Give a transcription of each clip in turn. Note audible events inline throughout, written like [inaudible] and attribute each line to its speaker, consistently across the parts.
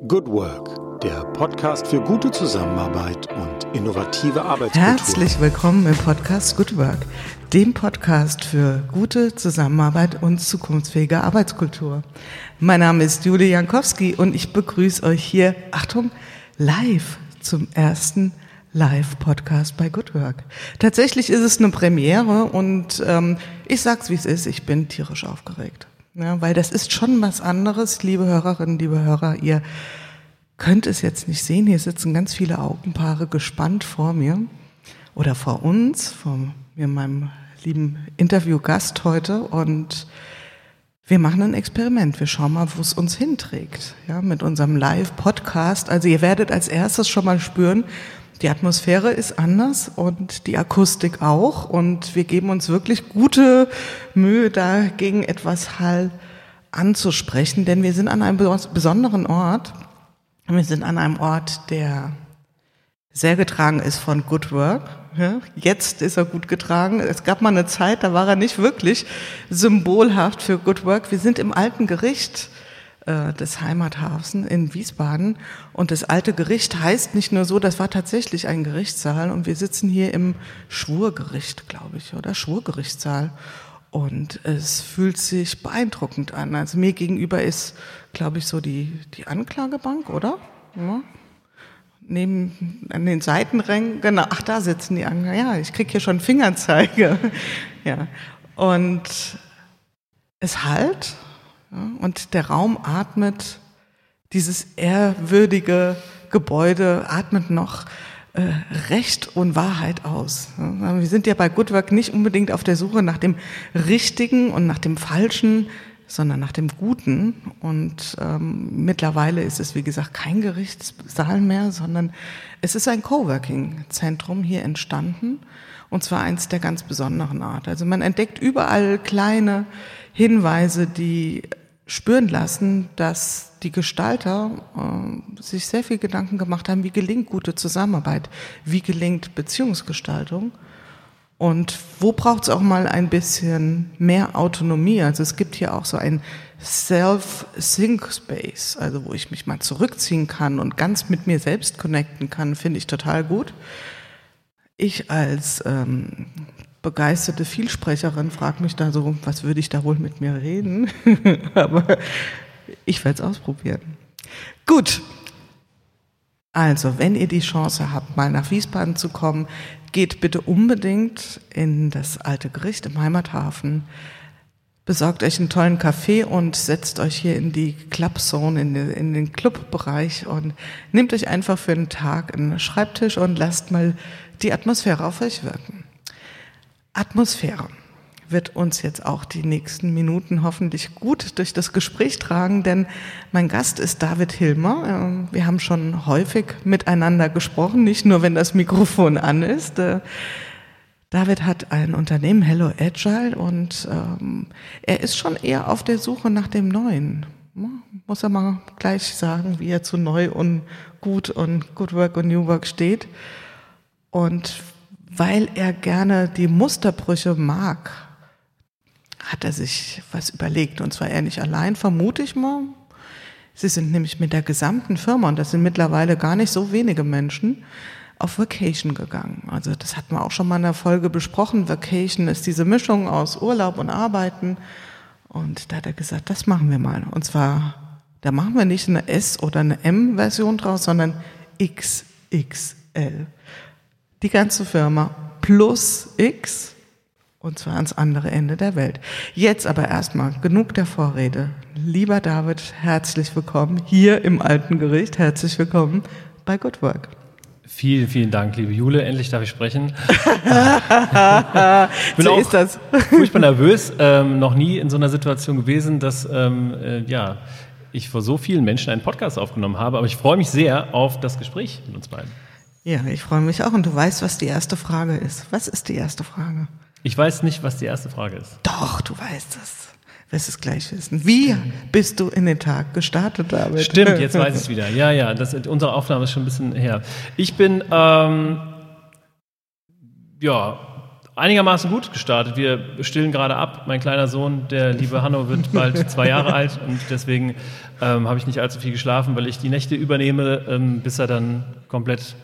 Speaker 1: Good Work, der Podcast für gute Zusammenarbeit und innovative Arbeitskultur.
Speaker 2: Herzlich willkommen im Podcast Good Work, dem Podcast für gute Zusammenarbeit und zukunftsfähige Arbeitskultur. Mein Name ist Julie Jankowski und ich begrüße euch hier, Achtung, live zum ersten Live-Podcast bei Good Work. Tatsächlich ist es eine Premiere und ähm, ich sag's wie es ist, ich bin tierisch aufgeregt. Ja, weil das ist schon was anderes, liebe Hörerinnen, liebe Hörer. Ihr könnt es jetzt nicht sehen. Hier sitzen ganz viele Augenpaare gespannt vor mir oder vor uns, vor mir, meinem lieben Interviewgast heute. Und wir machen ein Experiment. Wir schauen mal, wo es uns hinträgt. Ja, mit unserem Live-Podcast. Also ihr werdet als erstes schon mal spüren, die Atmosphäre ist anders und die Akustik auch. Und wir geben uns wirklich gute Mühe, dagegen etwas Hall anzusprechen, denn wir sind an einem besonderen Ort. Wir sind an einem Ort, der sehr getragen ist von Good Work. Jetzt ist er gut getragen. Es gab mal eine Zeit, da war er nicht wirklich symbolhaft für Good Work. Wir sind im alten Gericht äh, des Heimathafens in Wiesbaden. Und das alte Gericht heißt nicht nur so, das war tatsächlich ein Gerichtssaal und wir sitzen hier im Schwurgericht, glaube ich, oder Schwurgerichtssaal. Und es fühlt sich beeindruckend an. Also mir gegenüber ist, glaube ich, so die, die Anklagebank, oder? Ja. Neben, an den Seitenrängen, genau, ach, da sitzen die Anklager. Ja, ich krieg hier schon Fingerzeige. [laughs] ja. Und es halt, und der Raum atmet, dieses ehrwürdige Gebäude atmet noch äh, Recht und Wahrheit aus. Wir sind ja bei Good Work nicht unbedingt auf der Suche nach dem Richtigen und nach dem Falschen, sondern nach dem Guten. Und ähm, mittlerweile ist es, wie gesagt, kein Gerichtssaal mehr, sondern es ist ein Coworking-Zentrum hier entstanden. Und zwar eins der ganz besonderen Art. Also man entdeckt überall kleine Hinweise, die spüren lassen, dass die Gestalter äh, sich sehr viel Gedanken gemacht haben, wie gelingt gute Zusammenarbeit, wie gelingt Beziehungsgestaltung und wo braucht es auch mal ein bisschen mehr Autonomie. Also es gibt hier auch so ein Self-Sync-Space, also wo ich mich mal zurückziehen kann und ganz mit mir selbst connecten kann, finde ich total gut. Ich als ähm, begeisterte Vielsprecherin frage mich da so, was würde ich da wohl mit mir reden? [laughs] Aber ich werde es ausprobieren. Gut. Also, wenn ihr die Chance habt, mal nach Wiesbaden zu kommen, geht bitte unbedingt in das alte Gericht im Heimathafen. Besorgt euch einen tollen Kaffee und setzt euch hier in die Clubzone, in, den, in den Clubbereich und nehmt euch einfach für einen Tag einen Schreibtisch und lasst mal die Atmosphäre auf euch wirken. Atmosphäre wird uns jetzt auch die nächsten Minuten hoffentlich gut durch das Gespräch tragen, denn mein Gast ist David Hilmer. Ähm, wir haben schon häufig miteinander gesprochen, nicht nur wenn das Mikrofon an ist. Äh, David hat ein Unternehmen, Hello Agile, und ähm, er ist schon eher auf der Suche nach dem Neuen. Muss er mal gleich sagen, wie er zu neu und gut und Good Work und New Work steht. Und weil er gerne die Musterbrüche mag, hat er sich was überlegt. Und zwar er nicht allein, vermute ich mal. Sie sind nämlich mit der gesamten Firma, und das sind mittlerweile gar nicht so wenige Menschen, auf Vacation gegangen. Also das hatten wir auch schon mal in der Folge besprochen. Vacation ist diese Mischung aus Urlaub und Arbeiten. Und da hat er gesagt, das machen wir mal. Und zwar, da machen wir nicht eine S- oder eine M-Version draus, sondern XXL die ganze Firma plus X und zwar ans andere Ende der Welt. Jetzt aber erstmal genug der Vorrede. Lieber David, herzlich willkommen hier im Alten Gericht. Herzlich willkommen bei Good Work.
Speaker 3: Vielen, vielen Dank, liebe Jule. Endlich darf ich sprechen. [laughs]
Speaker 2: bin so auch ist das.
Speaker 3: furchtbar nervös. Ähm, noch nie in so einer Situation gewesen, dass ähm, äh, ja, ich vor so vielen Menschen einen Podcast aufgenommen habe. Aber ich freue mich sehr auf das Gespräch mit uns beiden.
Speaker 2: Ja, ich freue mich auch. Und du weißt, was die erste Frage ist. Was ist die erste Frage?
Speaker 3: Ich weiß nicht, was die erste Frage ist.
Speaker 2: Doch, du weißt es. Wirst es gleich wissen. Wie bist du in den Tag gestartet damit?
Speaker 3: Stimmt, jetzt weiß [laughs] ich es wieder. Ja, ja, das, unsere Aufnahme ist schon ein bisschen her. Ich bin, ähm, ja, einigermaßen gut gestartet. Wir stillen gerade ab. Mein kleiner Sohn, der liebe Hanno, wird bald [laughs] zwei Jahre alt und deswegen ähm, habe ich nicht allzu viel geschlafen, weil ich die Nächte übernehme, ähm, bis er dann komplett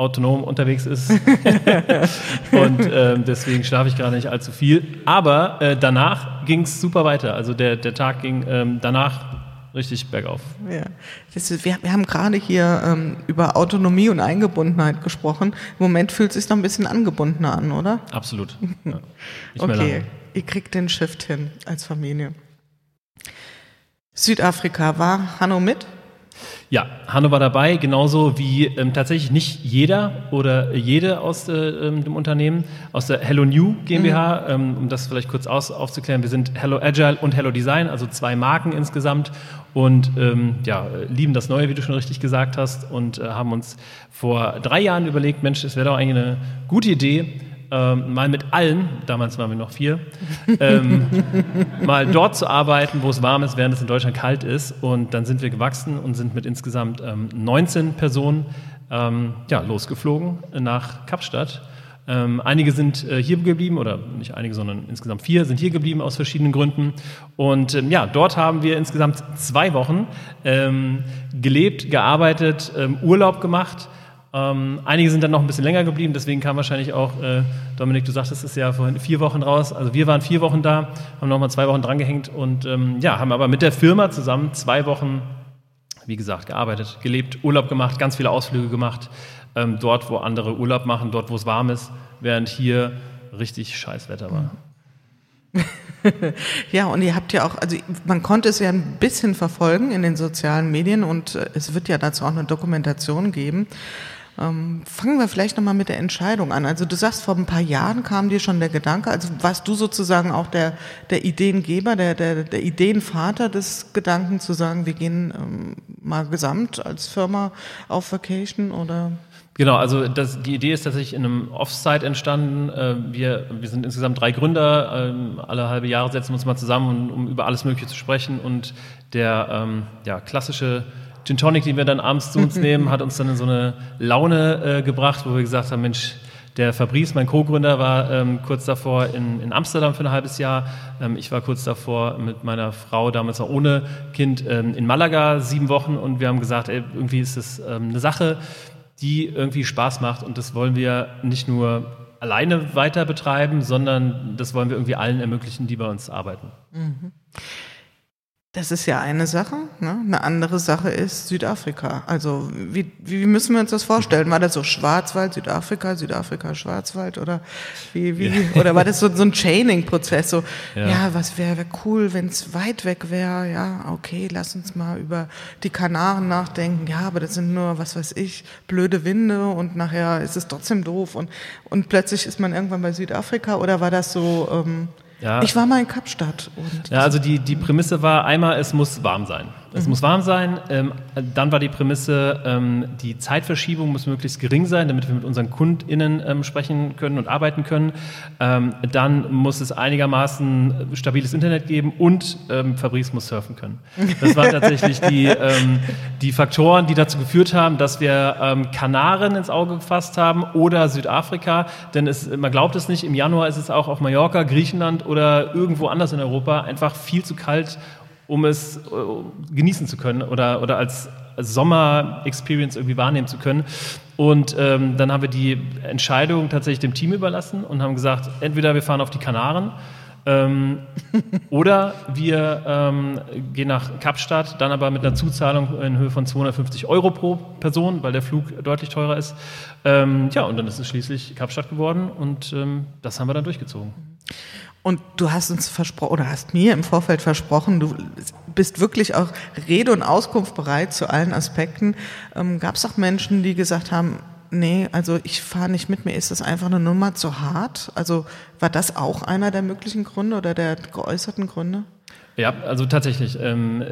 Speaker 3: autonom unterwegs ist. [laughs] und ähm, deswegen schlafe ich gerade nicht allzu viel. Aber äh, danach ging es super weiter. Also der, der Tag ging ähm, danach richtig bergauf.
Speaker 2: Ja. Ist, wir, wir, haben gerade hier ähm, über Autonomie und Eingebundenheit gesprochen. Im Moment fühlt es sich noch ein bisschen angebundener an, oder?
Speaker 3: Absolut. [laughs]
Speaker 2: Ja. okay, ihr kriegt den Shift hin als Familie. Südafrika, war Hanno mit?
Speaker 3: Ja, Hanno war dabei, genauso wie ähm, tatsächlich nicht jeder oder jede aus äh, ähm, dem Unternehmen, aus der Hello New GmbH, mhm. ähm, um das vielleicht kurz aus, aufzuklären. Wir sind Hello Agile und Hello Design, also zwei Marken insgesamt und ähm, ja, lieben das Neue, wie du schon richtig gesagt hast, und äh, haben uns vor drei Jahren überlegt, Mensch, es wäre doch eigentlich eine gute Idee, ähm, mal mit allen, damals waren wir noch vier, ähm, [laughs] mal dort zu arbeiten, wo es warm ist, während es in Deutschland kalt ist. Und dann sind wir gewachsen und sind mit insgesamt ähm, 19 Personen ähm, ja, losgeflogen nach Kapstadt. Ähm, einige sind äh, hier geblieben, oder nicht einige, sondern insgesamt vier sind hier geblieben aus verschiedenen Gründen. Und ähm, ja, dort haben wir insgesamt zwei Wochen gelebt, gearbeitet, Urlaub gemacht ähm, einige sind dann noch ein bisschen länger geblieben, deswegen kam wahrscheinlich auch, äh, Dominik, du sagtest es ja vorhin, vier Wochen raus. Also wir waren vier Wochen da, haben nochmal zwei Wochen drangehängt und ähm, ja, haben aber mit der Firma zusammen zwei Wochen, wie gesagt, gearbeitet, gelebt, Urlaub gemacht, ganz viele Ausflüge gemacht, ähm, dort, wo andere Urlaub machen, dort, wo es warm ist, während hier richtig Scheißwetter war. [laughs]
Speaker 2: ja, und ihr habt ja auch, also man konnte es ja ein bisschen verfolgen in den sozialen Medien und äh, es wird ja dazu auch eine Dokumentation geben. Ähm, fangen wir vielleicht nochmal mit der Entscheidung an. Also du sagst, vor ein paar Jahren kam dir schon der Gedanke, also warst du sozusagen auch der, der Ideengeber, der, der, der Ideenvater des Gedanken zu sagen, wir gehen ähm, mal gesamt als Firma auf Vacation oder?
Speaker 3: Genau, also das, die Idee ist tatsächlich in einem Offsite entstanden. Äh, wir, wir sind insgesamt drei Gründer. Ähm, alle halbe Jahre setzen wir uns mal zusammen, um über alles Mögliche zu sprechen. Und der ähm, ja, klassische Gin Tonic, den wir dann abends zu uns [laughs] nehmen, hat uns dann in so eine Laune äh, gebracht, wo wir gesagt haben, Mensch, der Fabrice, mein Co-Gründer, war ähm, kurz davor in, in, Amsterdam für ein halbes Jahr. Ähm, ich war kurz davor mit meiner Frau, damals noch ohne Kind, ähm, in Malaga sieben Wochen und wir haben gesagt, ey, irgendwie ist das ähm, eine Sache, die irgendwie Spaß macht und das wollen wir nicht nur alleine weiter betreiben, sondern das wollen wir irgendwie allen ermöglichen, die bei uns arbeiten. Mhm.
Speaker 2: Das ist ja eine Sache. Ne? Eine andere Sache ist Südafrika. Also wie, wie müssen wir uns das vorstellen? War das so Schwarzwald, Südafrika, Südafrika, Schwarzwald oder wie, wie ja. [laughs] oder war das so, so ein Chaining-Prozess? So ja. ja, was wäre wär cool, wenn es weit weg wäre? Ja, okay, lass uns mal über die Kanaren nachdenken. Ja, aber das sind nur was weiß ich blöde Winde und nachher ist es trotzdem doof und und plötzlich ist man irgendwann bei Südafrika oder war das so? Ähm, ja. Ich war mal in Kapstadt.
Speaker 3: ja, also die, die Prämisse war einmal, es muss warm sein. Es mhm. muss warm sein. Ähm, dann war die Prämisse, ähm, die Zeitverschiebung muss möglichst gering sein, damit wir mit unseren KundInnen ähm, sprechen können und arbeiten können. Ähm, dann muss es einigermaßen stabiles Internet geben und ähm, Fabrice muss surfen können. Das waren tatsächlich die, [laughs] ähm, die Faktoren, die dazu geführt haben, dass wir Kanaren ins Auge gefasst haben oder Südafrika. Denn es, man glaubt es nicht, im Januar ist es auch auf Mallorca, Griechenland oder irgendwo anders in Europa einfach viel zu kalt um es äh, genießen zu können oder, oder als Sommer-Experience irgendwie wahrnehmen zu können. Und ähm, dann haben wir die Entscheidung tatsächlich dem Team überlassen und haben gesagt, entweder wir fahren auf die Kanaren ähm, [laughs] oder wir ähm, gehen nach Kapstadt, dann aber mit einer Zuzahlung in Höhe von 250 Euro pro Person, weil der Flug deutlich teurer ist. Ähm, ja, und dann ist es schließlich Kapstadt geworden und ähm, das haben wir dann durchgezogen.
Speaker 2: Und du hast uns versprochen, oder hast mir im Vorfeld versprochen, du bist wirklich auch Rede und Auskunft bereit zu allen Aspekten. Ähm, Gab es auch Menschen, die gesagt haben, nee, also ich fahre nicht mit, mir ist das einfach eine Nummer zu hart? Also war das auch einer der möglichen Gründe oder der geäußerten Gründe?
Speaker 3: Ja, also tatsächlich. Ähm,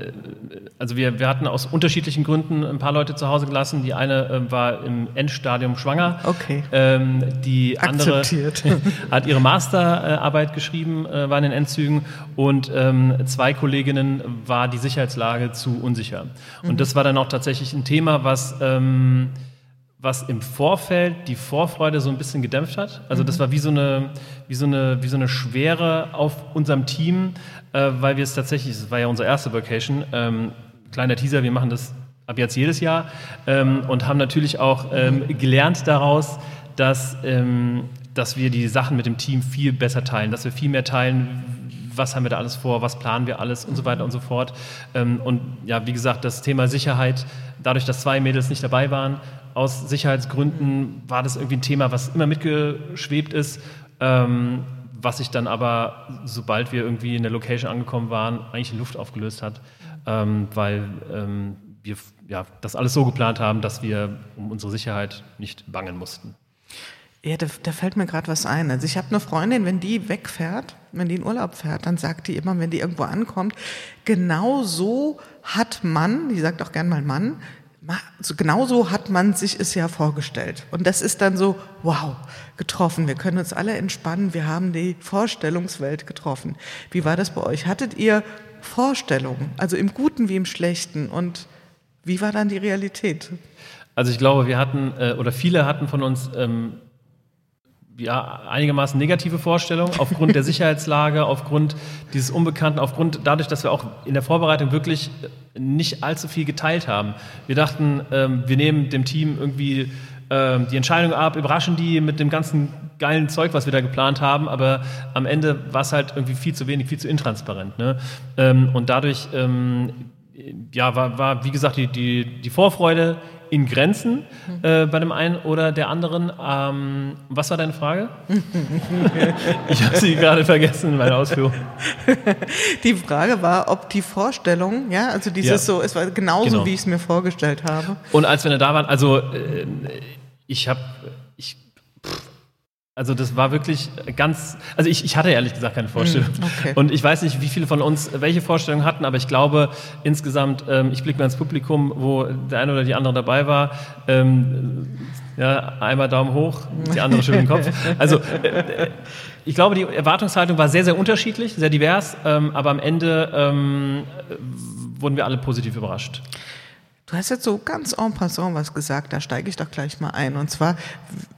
Speaker 3: also wir, wir hatten aus unterschiedlichen Gründen ein paar Leute zu Hause gelassen. Die eine ähm, war im Endstadium schwanger.
Speaker 2: Okay.
Speaker 3: Ähm, die andere [laughs] hat ihre Masterarbeit geschrieben, äh, war in den Endzügen. Und ähm, zwei Kolleginnen war die Sicherheitslage zu unsicher. Und mhm. das war dann auch tatsächlich ein Thema, was ähm, was im Vorfeld die Vorfreude so ein bisschen gedämpft hat. Also das war wie so eine, wie so eine, wie so eine Schwere auf unserem Team, äh, weil wir es tatsächlich, es war ja unsere erste Vacation, ähm, kleiner Teaser, wir machen das ab jetzt jedes Jahr ähm, und haben natürlich auch ähm, gelernt daraus, dass, ähm, dass wir die Sachen mit dem Team viel besser teilen, dass wir viel mehr teilen, was haben wir da alles vor, was planen wir alles und so weiter und so fort. Ähm, und ja, wie gesagt, das Thema Sicherheit, dadurch, dass zwei Mädels nicht dabei waren, aus Sicherheitsgründen war das irgendwie ein Thema, was immer mitgeschwebt ist, ähm, was sich dann aber, sobald wir irgendwie in der Location angekommen waren, eigentlich in Luft aufgelöst hat, ähm, weil ähm, wir ja, das alles so geplant haben, dass wir um unsere Sicherheit nicht bangen mussten.
Speaker 2: Ja, da, da fällt mir gerade was ein. Also ich habe eine Freundin, wenn die wegfährt, wenn die in Urlaub fährt, dann sagt die immer, wenn die irgendwo ankommt, genau so hat man, die sagt auch gern mal Mann, so genau so hat man sich es ja vorgestellt. Und das ist dann so, wow, getroffen. Wir können uns alle entspannen. Wir haben die Vorstellungswelt getroffen. Wie war das bei euch? Hattet ihr Vorstellungen, also im Guten wie im Schlechten? Und wie war dann die Realität?
Speaker 3: Also ich glaube, wir hatten, äh, oder viele hatten von uns ähm, ja, einigermaßen negative Vorstellungen aufgrund der Sicherheitslage, aufgrund dieses Unbekannten, aufgrund dadurch, dass wir auch in der Vorbereitung wirklich nicht allzu viel geteilt haben. Wir dachten, ähm, wir nehmen dem Team irgendwie ähm, die Entscheidung ab, überraschen die mit dem ganzen geilen Zeug, was wir da geplant haben, aber am Ende war es halt irgendwie viel zu wenig, viel zu intransparent. Ne? Ähm, und dadurch ähm, ja, war, war, wie gesagt, die, die, die Vorfreude in Grenzen äh, bei dem einen oder der anderen. Ähm, was war deine Frage? [laughs] ich habe sie gerade vergessen in meiner Ausführung. [laughs]
Speaker 2: Die Frage war, ob die Vorstellung, ja, also dieses ja. so, es war genauso, genau. wie ich es mir vorgestellt habe.
Speaker 3: Und als wir da waren, also äh, ich habe, also das war wirklich ganz, also ich, ich hatte ehrlich gesagt keine Vorstellung. Hm, okay. Und ich weiß nicht, wie viele von uns welche Vorstellungen hatten, aber ich glaube insgesamt, ähm, ich blicke mal ins Publikum, wo der eine oder die andere dabei war, ähm, ja, einmal Daumen hoch, die andere schüttelt den Kopf. [laughs] Also äh, ich glaube, die Erwartungshaltung war sehr, sehr unterschiedlich, sehr divers, ähm, aber am Ende ähm, wurden wir alle positiv überrascht.
Speaker 2: Du hast jetzt so ganz en passant was gesagt, da steige ich doch gleich mal ein. Und zwar,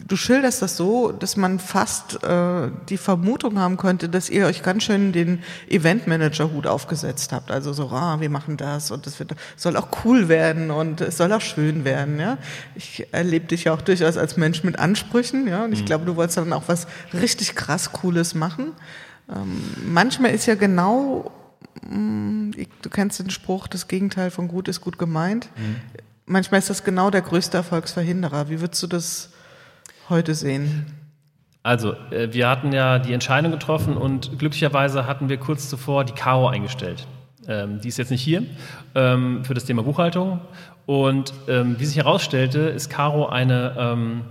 Speaker 2: du schilderst das so, dass man fast äh, die Vermutung haben könnte, dass ihr euch ganz schön den Eventmanager-Hut aufgesetzt habt. Also so, ah, wir machen das und das wird, soll auch cool werden und es soll auch schön werden. Ja? Ich erlebe dich ja auch durchaus als Mensch mit Ansprüchen. Ja? Und ich mhm. glaube, du wolltest dann auch was richtig krass Cooles machen. Ähm, manchmal ist ja genau du kennst den Spruch, das Gegenteil von gut ist gut gemeint. Mhm. Manchmal ist das genau der größte Erfolgsverhinderer. Wie würdest du das heute sehen?
Speaker 3: Also, äh, wir hatten ja die Entscheidung getroffen und glücklicherweise hatten wir kurz zuvor die Caro eingestellt. Ähm, die ist jetzt nicht hier ähm, für das Thema Buchhaltung. Und ähm, wie sich herausstellte, ist Caro eine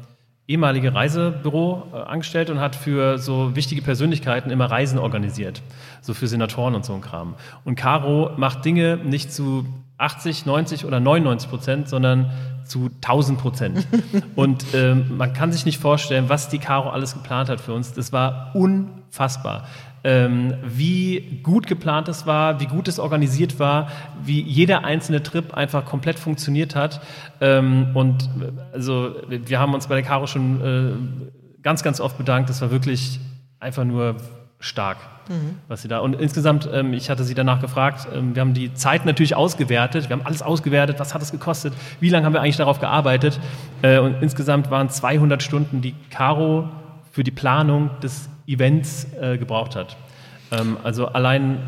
Speaker 3: ehemalige Reisebüro-Angestellte und hat für so wichtige Persönlichkeiten immer Reisen organisiert so für Senatoren und so ein Kram. Und Caro macht Dinge nicht zu 80, 90 oder 99 Prozent, sondern zu 1000 Prozent. [laughs] und ähm, man kann sich nicht vorstellen, was die Caro alles geplant hat für uns. Das war unfassbar. Ähm, wie gut geplant es war, wie gut es organisiert war, wie jeder einzelne Trip einfach komplett funktioniert hat. Ähm, und also wir haben uns bei der Caro schon äh, ganz, ganz oft bedankt. Das war wirklich einfach nur stark, mhm. was sie da. Und insgesamt, ähm, ich hatte sie danach gefragt, ähm, wir haben die Zeit natürlich ausgewertet, wir haben alles ausgewertet, was hat es gekostet, wie lange haben wir eigentlich darauf gearbeitet. Äh, und insgesamt waren 200 Stunden, die Caro für die Planung des Events äh, gebraucht hat. Ähm, also allein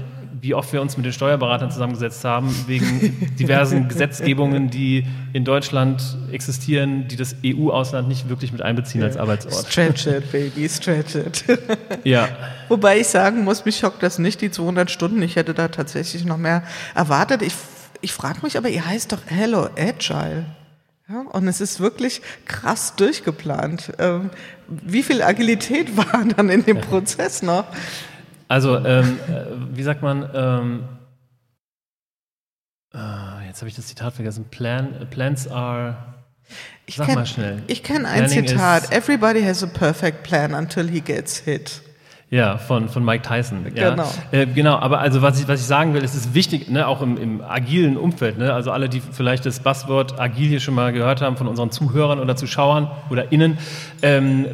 Speaker 3: wie oft wir uns mit den Steuerberatern zusammengesetzt haben, wegen [laughs] diversen Gesetzgebungen, die in Deutschland existieren, die das EU-Ausland nicht wirklich mit einbeziehen als Arbeitsort.
Speaker 2: Stretch it, [laughs] baby, stretch it.
Speaker 3: ja.
Speaker 2: Wobei ich sagen muss, mich schockt das nicht, die 200 Stunden. Ich hätte da tatsächlich noch mehr erwartet. Ich, ich frage mich aber, ihr heißt doch Hello Agile. Ja, und es ist wirklich krass durchgeplant. Ähm, wie viel Agilität [laughs] war dann in dem Prozess noch?
Speaker 3: Also, ähm, äh, wie sagt man, ähm, äh, jetzt habe ich das Zitat vergessen, Plan, Plans are,
Speaker 2: ich sag mal schnell. Ich kenne ein Zitat, everybody has a perfect plan until he gets hit.
Speaker 3: Ja, von, von Mike Tyson.
Speaker 2: Ja. Genau.
Speaker 3: Äh, genau, aber also was ich, was ich sagen will, es ist wichtig, ne, auch im, im agilen Umfeld, ne, also alle, die vielleicht das Buzzword agil hier schon mal gehört haben von unseren Zuhörern oder Zuschauern oder innen, ähm,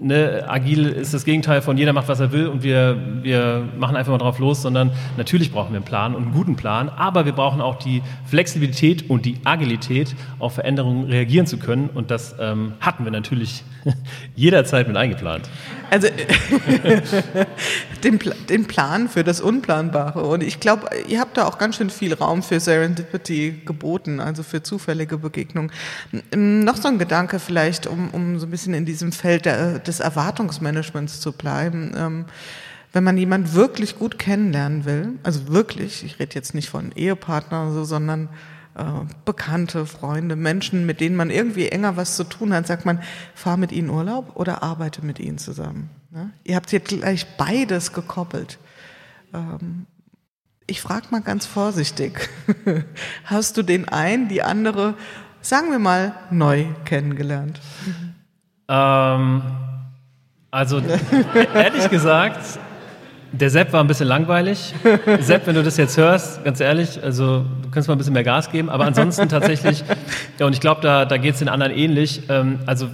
Speaker 3: ne, agil ist das Gegenteil von jeder macht, was er will und wir, wir machen einfach mal drauf los, sondern natürlich brauchen wir einen Plan und einen guten Plan, aber wir brauchen auch die Flexibilität und die Agilität, auf Veränderungen reagieren zu können und das ähm, hatten wir natürlich [laughs] jederzeit mit eingeplant.
Speaker 2: Also [laughs] den, den Plan für das Unplanbare. Und ich glaube, ihr habt da auch ganz schön viel Raum für Serendipity geboten, also für zufällige Begegnungen. Noch so ein Gedanke vielleicht, um, um so ein bisschen in diesem Feld der, des Erwartungsmanagements zu bleiben. Ähm, wenn man jemand wirklich gut kennenlernen will, also wirklich, ich rede jetzt nicht von Ehepartner oder so, sondern Bekannte, Freunde, Menschen, mit denen man irgendwie enger was zu tun hat, sagt man, fahr mit ihnen Urlaub oder arbeite mit ihnen zusammen. Ne? Ihr habt jetzt gleich beides gekoppelt. Ähm, ich frage mal ganz vorsichtig, [laughs] hast du den einen, die andere, sagen wir mal, neu kennengelernt?
Speaker 3: Ähm, also [laughs] ehrlich gesagt, der Sepp war ein bisschen langweilig. [laughs] Sepp, wenn du das jetzt hörst, ganz ehrlich, also du kannst mal ein bisschen mehr Gas geben, aber ansonsten tatsächlich, [laughs] ja, und ich glaube, da, da geht es den anderen ähnlich. Ähm, also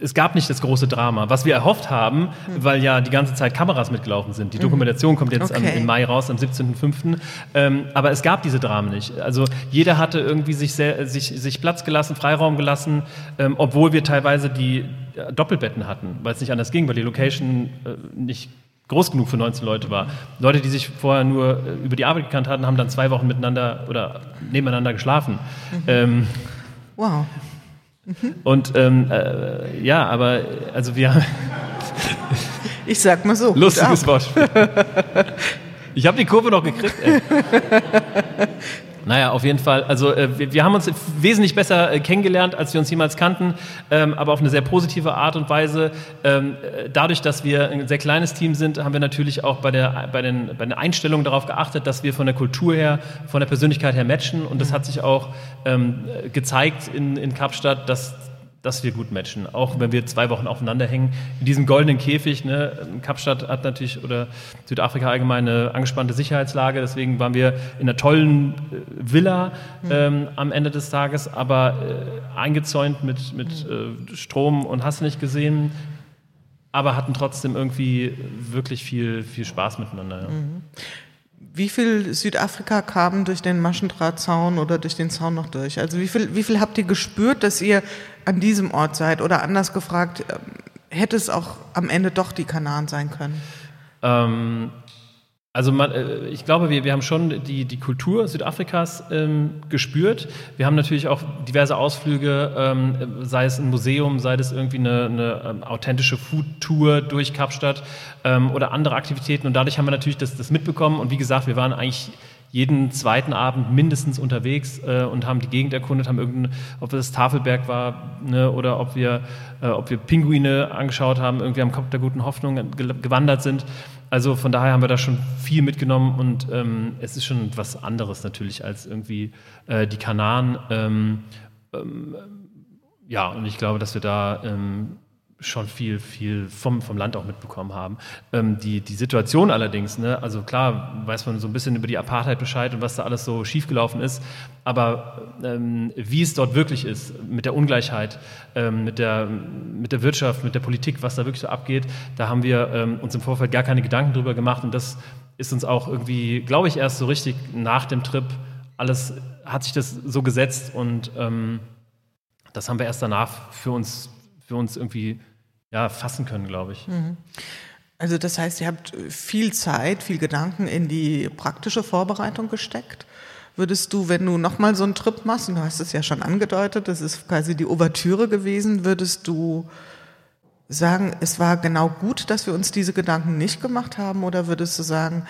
Speaker 3: es gab nicht das große Drama. Was wir erhofft haben, weil ja die ganze Zeit Kameras mitgelaufen sind. Die Dokumentation kommt jetzt okay. am, im Mai raus, am 17.05. Ähm, aber es gab diese Dramen nicht. Also jeder hatte irgendwie sich, sehr, sich, sich Platz gelassen, Freiraum gelassen, ähm, obwohl wir teilweise die äh, Doppelbetten hatten, weil es nicht anders ging, weil die Location äh, nicht groß genug für 19 Leute war. Leute, die sich vorher nur äh, über die Arbeit gekannt hatten, haben dann zwei Wochen miteinander oder nebeneinander geschlafen. Mhm. Ähm,
Speaker 2: wow.
Speaker 3: Mhm. Und ähm, äh, ja, aber also wir. [laughs]
Speaker 2: ich sag mal so.
Speaker 3: Lustiges Wortspiel. [laughs] Ich habe die Kurve noch gekriegt. Ey. [laughs] Naja, auf jeden Fall. Also äh, wir, wir, haben uns wesentlich besser äh, kennengelernt, als wir uns jemals kannten, ähm, aber auf eine sehr positive Art und Weise. Ähm, äh, dadurch, dass wir ein sehr kleines Team sind, haben wir natürlich auch bei der, bei, den, bei den Einstellungen darauf geachtet, dass wir von der Kultur her, von der Persönlichkeit her matchen. Und das hat sich auch ähm, gezeigt in, in Kapstadt, dass dass wir gut matchen. Auch wenn wir zwei Wochen aufeinander hängen. In diesem goldenen Käfig, ne, Kapstadt hat natürlich, oder Südafrika allgemein eine angespannte Sicherheitslage, deswegen waren wir in einer tollen äh, Villa mhm. ähm, am Ende des Tages, aber äh, eingezäunt mit, mit äh, Strom und hast nicht gesehen, aber hatten trotzdem irgendwie wirklich viel, viel Spaß miteinander. Ja. Mhm.
Speaker 2: Wie viel Südafrika kam durch den Maschendrahtzaun oder durch den Zaun noch durch? Also wie viel, wie viel habt ihr gespürt, dass ihr an diesem Ort seid? Oder anders gefragt, ähm, hätte es auch am Ende doch die Kanaren sein können?
Speaker 3: Ähm, also man, äh, ich glaube, wir, wir haben schon die, die Kultur Südafrikas ähm, gespürt. Wir haben natürlich auch diverse Ausflüge, ähm, sei es ein Museum, sei es irgendwie eine, eine ähm, authentische Food-Tour durch Kapstadt ähm, oder andere Aktivitäten. Und dadurch haben wir natürlich das, das mitbekommen. Und wie gesagt, wir waren eigentlich jeden zweiten Abend mindestens unterwegs äh, und haben die Gegend erkundet, haben irgendein, ob das Tafelberg war ne, oder ob wir, äh, ob wir Pinguine angeschaut haben, irgendwie am Kopf der guten Hoffnung gewandert sind. Also von daher haben wir da schon viel mitgenommen und ähm, es ist schon was anderes natürlich als irgendwie äh, die Kanaren. Ähm, ähm, ja, und ich glaube, dass wir da ähm, schon viel, viel vom, vom Land auch mitbekommen haben. Ähm, die, die Situation allerdings, ne, also klar weiß man so ein bisschen über die Apartheid Bescheid und was da alles so schiefgelaufen ist, aber ähm, wie es dort wirklich ist, mit der Ungleichheit, ähm, mit, der, mit der Wirtschaft, mit der Politik, was da wirklich so abgeht, da haben wir ähm, uns im Vorfeld gar keine Gedanken drüber gemacht und das ist uns auch irgendwie, glaube ich, erst so richtig nach dem Trip alles, hat sich das so gesetzt und ähm, das haben wir erst danach für uns wir uns irgendwie ja, fassen können, glaube ich. Mhm.
Speaker 2: Also das heißt, ihr habt viel Zeit, viel Gedanken in die praktische Vorbereitung gesteckt. Würdest du, wenn du nochmal so einen Trip machst, und du hast es ja schon angedeutet, das ist quasi die Ouvertüre gewesen, würdest du sagen, es war genau gut, dass wir uns diese Gedanken nicht gemacht haben, oder würdest du sagen,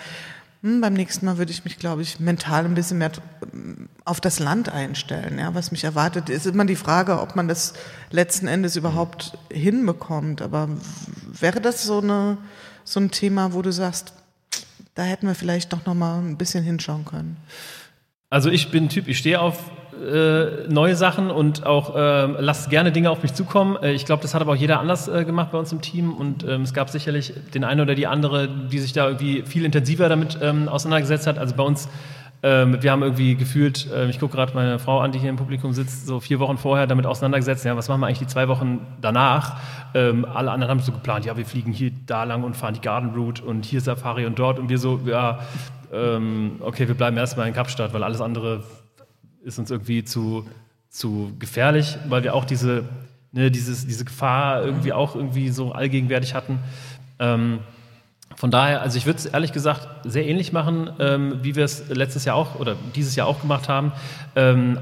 Speaker 2: hm, beim nächsten Mal würde ich mich, glaube ich, mental ein bisschen mehr auf das Land einstellen. Ja, was mich erwartet, ist immer die Frage, ob man das letzten Endes überhaupt hinbekommt. Aber wäre das so, eine, so ein Thema, wo du sagst, da hätten wir vielleicht doch noch mal ein bisschen hinschauen können?
Speaker 3: Also ich bin Typ, ich stehe auf äh, neue Sachen und auch äh, lasst gerne Dinge auf mich zukommen. Äh, ich glaube, das hat aber auch jeder anders äh, gemacht bei uns im Team und ähm, es gab sicherlich den einen oder die andere, die sich da irgendwie viel intensiver damit ähm, auseinandergesetzt hat. Also bei uns, ähm, wir haben irgendwie gefühlt, äh, ich gucke gerade meine Frau an, die hier im Publikum sitzt, so vier Wochen vorher damit auseinandergesetzt, ja, was machen wir eigentlich die zwei Wochen danach? Ähm, alle anderen haben so geplant, ja, wir fliegen hier da lang und fahren die Garden Route und hier Safari und dort und wir so, ja, ähm, okay, wir bleiben erstmal in Kapstadt, weil alles andere ist uns irgendwie zu, zu gefährlich, weil wir auch diese, ne, dieses, diese Gefahr irgendwie auch irgendwie so allgegenwärtig hatten. Von daher, also ich würde es ehrlich gesagt sehr ähnlich machen, ähm, wie wir es letztes Jahr auch oder dieses Jahr auch gemacht haben. Ähm,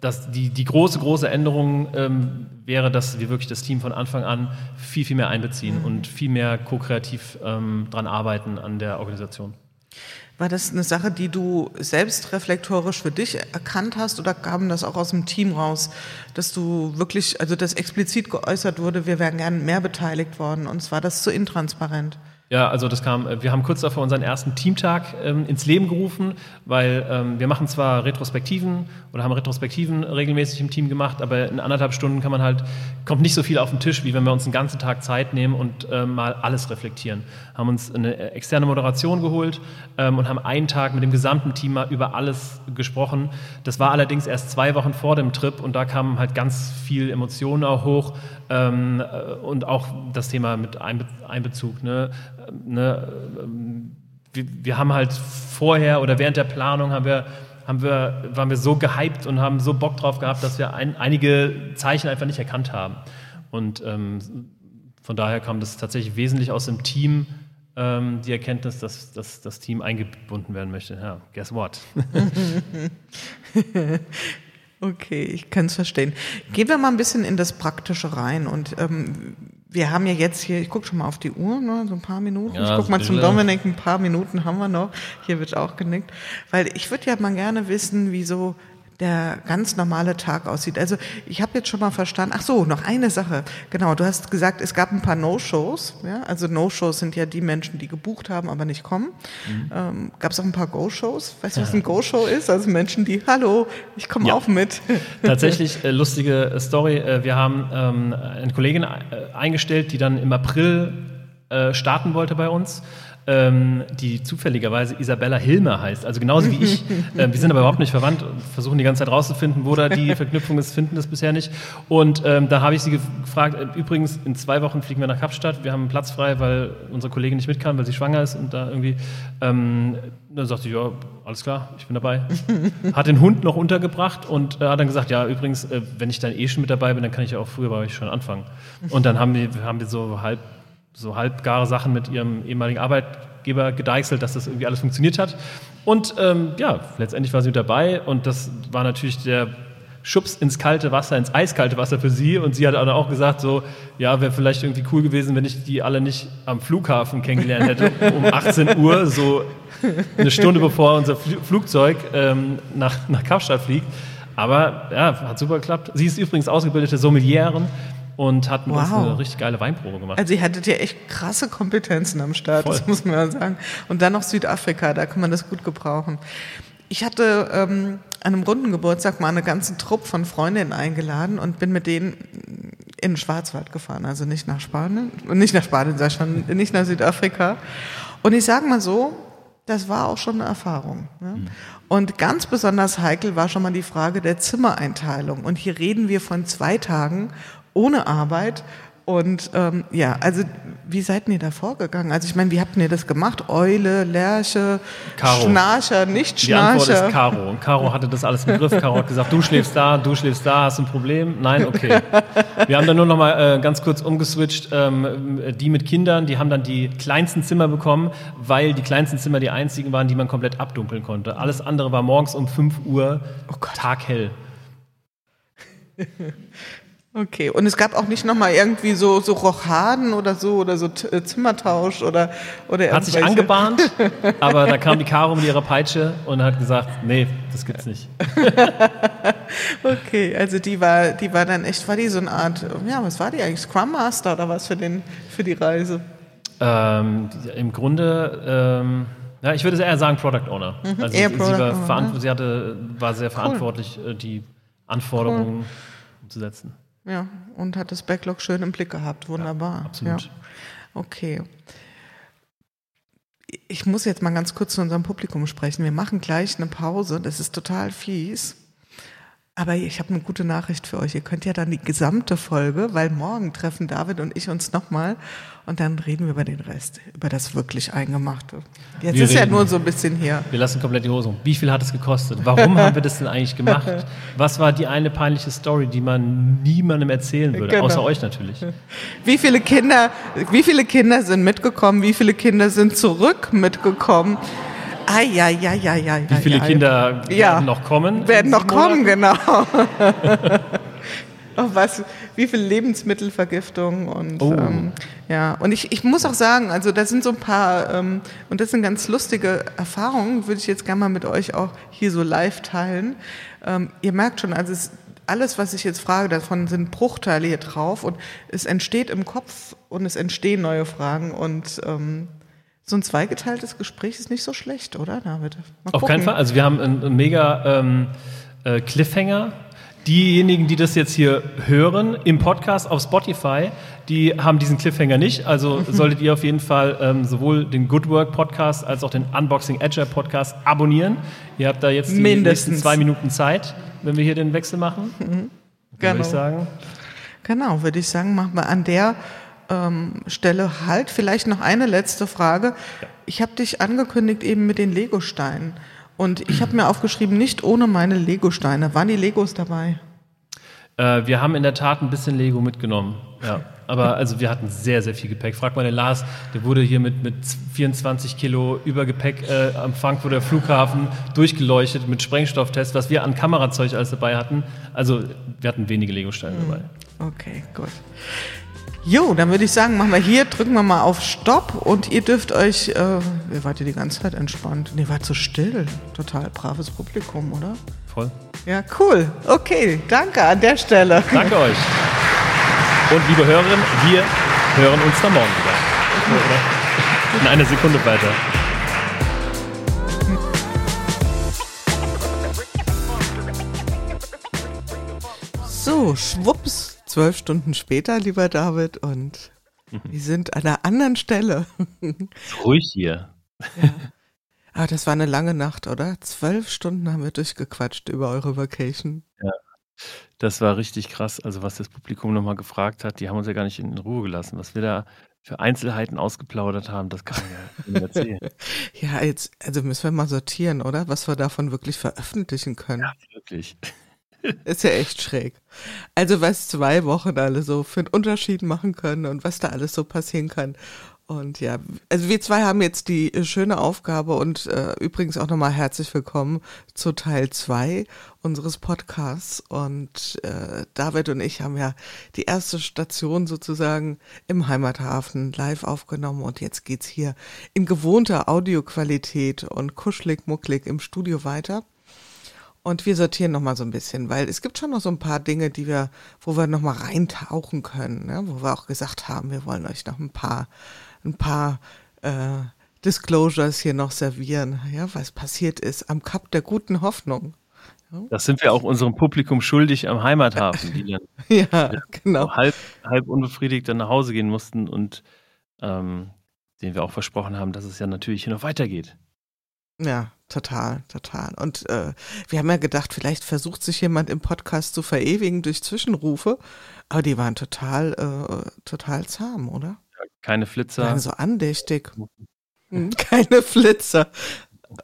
Speaker 3: dass die, die große, große Änderung ähm, wäre, dass wir wirklich das Team von Anfang an viel, viel mehr einbeziehen mhm. und viel mehr ko-kreativ ähm, dran arbeiten an der Organisation.
Speaker 2: War das eine Sache, die du selbst reflektorisch für dich erkannt hast oder kam das auch aus dem Team raus, dass du wirklich, also dass explizit geäußert wurde, wir wären gern mehr beteiligt worden und zwar das zu intransparent?
Speaker 3: Ja, also das kam, äh, wir haben kurz davor unseren ersten Teamtag ähm, ins Leben gerufen, weil ähm, wir machen zwar Retrospektiven oder haben Retrospektiven regelmäßig im Team gemacht, aber in anderthalb Stunden kann man halt, kommt nicht so viel auf den Tisch, wie wenn wir uns einen ganzen Tag Zeit nehmen und ähm, mal alles reflektieren. Haben uns eine externe Moderation geholt ähm, und haben einen Tag mit dem gesamten Team mal über alles gesprochen. Das war allerdings erst zwei Wochen vor dem Trip und da kamen halt ganz viel Emotionen auch hoch ähm, äh, und auch das Thema mit Einbezug. Ne? ne, wir, wir, haben halt vorher oder während der Planung haben wir, haben wir, waren wir so gehypt und haben so Bock drauf gehabt, dass wir ein, einige Zeichen einfach nicht erkannt haben. Und ähm, von daher kam das tatsächlich wesentlich aus dem Team, ähm, die Erkenntnis, dass, dass das Team eingebunden werden möchte. Ja, guess what? [laughs] [laughs]
Speaker 2: okay, ich kann es verstehen. Gehen wir mal ein bisschen in das Praktische rein und ähm, wir haben ja jetzt hier, ich gucke schon mal auf die Uhr, ne, so ein paar Minuten. Ja, ich gucke mal zum Dominik, ein paar Minuten haben wir noch. Hier wird auch genickt. Weil ich würde ja mal gerne wissen, wieso der ganz normale Tag aussieht. Also ich habe jetzt schon mal verstanden, ach so, noch eine Sache. Genau, du hast gesagt, es gab ein paar No-Shows. Ja? Also No-Shows sind ja die Menschen, die gebucht haben, aber nicht kommen. Mhm. Ähm, gab es auch ein paar Go-Shows? Weißt du, was ein Go-Show ist? Also Menschen, die, hallo, ich komme ja. auch mit. [laughs]
Speaker 3: Tatsächlich äh, lustige äh, Story. Äh, wir haben ähm, eine Kollegin äh, eingestellt, die dann im April äh, starten wollte bei uns ähm, die zufälligerweise Isabella Hilmer heißt, also genauso wie ich. [laughs] äh, wir sind aber überhaupt nicht verwandt und versuchen die ganze Zeit rauszufinden, wo da die [laughs] Verknüpfung ist, finden das bisher nicht. Und ähm, da habe ich sie gefragt, äh, übrigens, in zwei Wochen fliegen wir nach Kapstadt, wir haben einen Platz frei, weil unsere Kollegin nicht mit kann, weil sie schwanger ist und da irgendwie, ähm, dann sagte sie, ja, alles klar, ich bin dabei. [laughs] Hat den Hund noch untergebracht und äh, hat dann gesagt, ja, übrigens, äh, wenn ich dann eh schon mit dabei bin, dann kann ich ja auch früher bei euch schon anfangen. Und dann haben wir, haben wir so halb so halbgare Sachen mit ihrem ehemaligen Arbeitgeber gedeichselt, dass das irgendwie alles funktioniert hat. Und ähm, ja, letztendlich war sie mit dabei und das war natürlich der Schubs ins kalte Wasser, ins eiskalte Wasser für sie. Und sie hat auch gesagt, so, ja, wäre vielleicht irgendwie cool gewesen, wenn ich die alle nicht am Flughafen kennengelernt hätte, um [laughs] 18 Uhr, so eine Stunde bevor unser Flugzeug ähm, nach, nach Kapstadt fliegt. Aber ja, hat super geklappt. Sie ist übrigens ausgebildete Sommelieren und hat mit wow. uns eine richtig geile Weinprobe gemacht.
Speaker 2: Also ihr hattet ja echt krasse Kompetenzen am Start, Voll. das muss man sagen. Und dann noch Südafrika, da kann man das gut gebrauchen. Ich hatte ähm, an einem runden Geburtstag mal eine ganze Truppe von Freundinnen eingeladen und bin mit denen in den Schwarzwald gefahren, also nicht nach Spanien, nicht nach Spanien, sag ich schon, nicht nach Südafrika. Und ich sage mal so, das war auch schon eine Erfahrung. Ne? Mhm. Und ganz besonders heikel war schon mal die Frage der Zimmereinteilung. Und hier reden wir von zwei Tagen ohne Arbeit. Und ähm, ja, also wie seid ihr da vorgegangen? Also ich meine, wie habt ihr das gemacht? Eule, Lerche, Caro. Schnarcher, nicht Schnarcher?
Speaker 3: Die Antwort ist Caro. Und Caro hatte das alles im Griff. Caro hat gesagt, du schläfst da, du schläfst da, hast ein Problem? Nein, okay. Wir haben dann nur noch mal äh, ganz kurz umgeswitcht. Ähm, die mit Kindern, die haben dann die kleinsten Zimmer bekommen, weil die kleinsten Zimmer die einzigen waren, die man komplett abdunkeln konnte. Alles andere war morgens um 5 Uhr oh taghell.
Speaker 2: Okay, und es gab auch nicht nochmal irgendwie so, so Rochaden oder so oder so äh, Zimmertausch oder, oder
Speaker 3: Hat sich angebahnt, [laughs] aber da kam die Caro mit ihrer Peitsche und hat gesagt, nee, das gibt's nicht. [laughs]
Speaker 2: okay, also die war, die war dann echt, war die so eine Art, ja, was war die eigentlich? Scrum Master oder was für, den, für die Reise?
Speaker 3: Ähm, Im Grunde, ähm, Ja, ich würde eher sagen Product Owner.
Speaker 2: Mhm,
Speaker 3: Also
Speaker 2: eher
Speaker 3: sie,
Speaker 2: Product
Speaker 3: war,
Speaker 2: Owner, ne?
Speaker 3: sie hatte, war sehr verantwortlich, äh, die Anforderungen umzusetzen.
Speaker 2: Ja, und hat das Backlog schön im Blick gehabt. Wunderbar.
Speaker 3: absolut.
Speaker 2: Ja. Okay. Ich muss jetzt mal ganz kurz zu unserem Publikum sprechen. Wir machen gleich eine Pause. Das ist total fies. Aber ich habe eine gute Nachricht für euch. Ihr könnt ja dann die gesamte Folge, weil morgen treffen David und ich uns nochmal und dann reden wir über den Rest, über das wirklich Eingemachte. Jetzt
Speaker 3: Wir
Speaker 2: ist ja
Speaker 3: reden.
Speaker 2: nur so ein bisschen hier.
Speaker 3: Wir lassen komplett die Hose um. Wie viel hat es gekostet? Warum haben wir das denn eigentlich gemacht? [laughs] Was war die eine peinliche Story, die man niemandem erzählen würde?
Speaker 2: Genau.
Speaker 3: Außer euch natürlich.
Speaker 2: Wie viele Kinder, wie viele Kinder sind mitgekommen? Wie viele Kinder sind zurück mitgekommen? Ai, ai, ai, ai, ai,
Speaker 3: Wie viele
Speaker 2: ai, ai.
Speaker 3: Kinder
Speaker 2: Ja.
Speaker 3: werden noch kommen?
Speaker 2: werden noch kommen, genau. [laughs] Oh, was, wie viel Lebensmittelvergiftung und
Speaker 3: Oh.
Speaker 2: ähm, ja, und ich, ich muss auch sagen, also da sind so ein paar, ähm, und das sind ganz lustige Erfahrungen, würde ich jetzt gerne mal mit euch auch hier so live teilen. Ähm, ihr merkt schon, also es, alles, was ich jetzt frage, davon sind Bruchteile hier drauf und es entsteht im Kopf und es entstehen neue Fragen und ähm, so ein zweigeteiltes Gespräch ist nicht so schlecht, oder David? Mal
Speaker 3: Auf keinen. Fall. Also wir haben einen, einen mega ähm, äh, Cliffhanger. Diejenigen, die das jetzt hier hören im Podcast auf Spotify, die haben diesen Cliffhanger nicht. Also [laughs] solltet ihr auf jeden Fall ähm, sowohl den Good Work Podcast als auch den Unboxing Agile Podcast abonnieren. Ihr habt da jetzt die
Speaker 2: Mindestens.
Speaker 3: nächsten zwei Minuten Zeit, wenn wir hier den Wechsel machen. Würde
Speaker 2: Genau.
Speaker 3: ich sagen.
Speaker 2: Genau, würde ich sagen, machen wir an der ähm, Stelle halt. Vielleicht noch eine letzte Frage. Ich habe dich angekündigt eben mit den Legosteinen. Und ich habe mir aufgeschrieben, nicht ohne meine Legosteine. Waren die Legos dabei?
Speaker 3: Äh, wir haben in der Tat ein bisschen Lego mitgenommen. Ja. Aber also wir hatten sehr, sehr viel Gepäck. Frag mal den Lars, der wurde hier mit, mit 24 Kilo Übergepäck äh, am Frankfurter Flughafen durchgeleuchtet mit Sprengstofftest, was wir an Kamerazeug alles dabei hatten. Also wir hatten wenige Lego-Steine dabei.
Speaker 2: Okay, gut. Jo, dann würde ich sagen, machen wir hier, drücken wir mal auf Stopp und ihr dürft euch, äh, ihr wart ja die ganze Zeit entspannt. Ihr wart so still. Total braves Publikum, oder?
Speaker 3: Voll.
Speaker 2: Ja, cool. Okay, danke an der Stelle.
Speaker 3: Danke euch. Und liebe Hörerinnen, wir hören uns dann morgen wieder. In einer Sekunde weiter.
Speaker 2: So, schwupps, zwölf Stunden später, lieber David, und wir sind an einer anderen Stelle.
Speaker 3: Ruhig hier.
Speaker 2: Ah, das war eine lange Nacht, oder? Zwölf Stunden haben wir durchgequatscht über eure Vacation.
Speaker 3: Das war richtig krass. Also, was das Publikum nochmal gefragt hat, die haben uns ja gar nicht in Ruhe gelassen. Was wir da für Einzelheiten ausgeplaudert haben, das kann ich ja nicht erzählen. [laughs]
Speaker 2: Ja, jetzt, also müssen wir mal sortieren, oder? Was wir davon wirklich veröffentlichen können.
Speaker 3: ja, wirklich. [laughs]
Speaker 2: Ist ja echt schräg. Also, was zwei Wochen alle so für einen Unterschied machen können und was da alles so passieren kann. Und ja, also wir zwei haben jetzt die äh, schöne Aufgabe und äh, übrigens auch nochmal herzlich willkommen zu Teil zwei unseres Podcasts. Und äh, David und ich haben ja die erste Station sozusagen im Heimathafen live aufgenommen und jetzt geht's hier in gewohnter Audioqualität und kuschelig mucklig im Studio weiter. Und wir sortieren noch mal so ein bisschen, weil es gibt schon noch so ein paar Dinge, die wir, wo wir noch mal reintauchen können, ne? wo wir auch gesagt haben, wir wollen euch noch ein paar, ein paar äh, Disclosures hier noch servieren, ja, was passiert ist am Kap der guten Hoffnung.
Speaker 3: Das sind wir auch unserem Publikum schuldig am Heimathafen, die dann [laughs]
Speaker 2: Ja, genau. [laughs]
Speaker 3: halb, halb unbefriedigt dann nach Hause gehen mussten und ähm, denen wir auch versprochen haben, dass es ja natürlich hier noch weitergeht.
Speaker 2: Ja, total, total. Und äh, wir haben ja gedacht, vielleicht versucht sich jemand im Podcast zu verewigen durch Zwischenrufe, aber die waren total, äh, total zahm, oder?
Speaker 3: Keine Flitzer.
Speaker 2: waren so andächtig. Hm, [laughs] Keine Flitzer.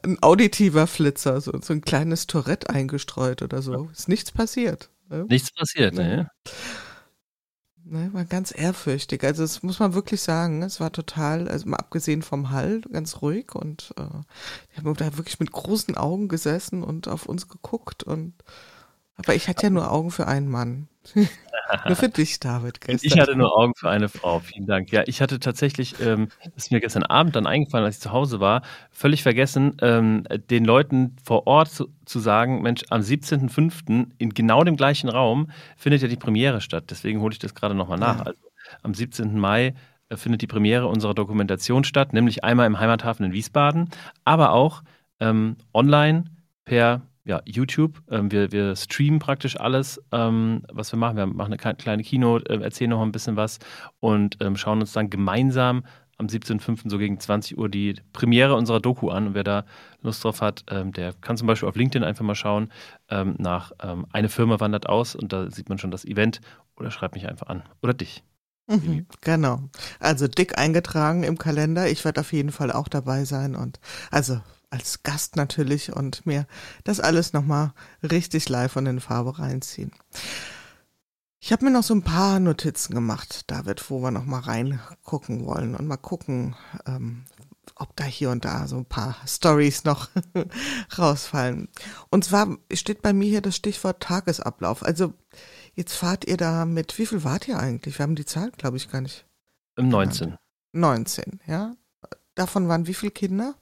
Speaker 2: Ein auditiver Flitzer, so, so ein kleines Tourette eingestreut oder so. Ist nichts passiert. Ne?
Speaker 3: Nichts passiert, ne?
Speaker 2: Ne, war ganz ehrfürchtig. Also das muss man wirklich sagen. Es war total, also mal abgesehen vom Hall, ganz ruhig und äh, die haben da wirklich mit großen Augen gesessen und auf uns geguckt und aber ich hatte ja nur Augen für einen Mann. [laughs] nur für dich, David. Gestern.
Speaker 3: Ich hatte nur Augen für eine Frau. Vielen Dank. Ja, ich hatte tatsächlich, ähm, das ist mir gestern Abend dann eingefallen, als ich zu Hause war, völlig vergessen, ähm, den Leuten vor Ort zu, zu sagen, Mensch, am 17.05. in genau dem gleichen Raum findet ja die Premiere statt. Deswegen hole ich das gerade nochmal nach.
Speaker 2: Ja.
Speaker 3: Also am 17. Mai äh, findet die Premiere unserer Dokumentation statt, nämlich einmal im Heimathafen in Wiesbaden, aber auch ähm, online per ja, YouTube. Ähm, wir, wir streamen praktisch alles, ähm, was wir machen. Wir machen eine kleine Kino, äh, erzählen noch ein bisschen was und ähm, schauen uns dann gemeinsam am 17.05. so gegen 20 Uhr die Premiere unserer Doku an. Und wer da Lust drauf hat, ähm, der kann zum Beispiel auf LinkedIn einfach mal schauen ähm, nach ähm, Eine Firma wandert aus und da sieht man schon das Event oder schreibt mich einfach an. Oder dich.
Speaker 2: Mhm, genau. Also dick eingetragen im Kalender. Ich werde auf jeden Fall auch dabei sein und also als Gast natürlich und mir das alles nochmal richtig live und in Farbe reinziehen. Ich habe mir noch so ein paar Notizen gemacht, David, wo wir nochmal reingucken wollen und mal gucken, ähm, ob da hier und da so ein paar Stories noch [laughs] rausfallen. Und zwar steht bei mir hier das Stichwort Tagesablauf. Also jetzt fahrt ihr da mit, wie viel wart ihr eigentlich? Wir haben die Zahl, glaube ich, gar nicht.
Speaker 3: Im 19.
Speaker 2: 19, ja. Davon waren wie viele Kinder?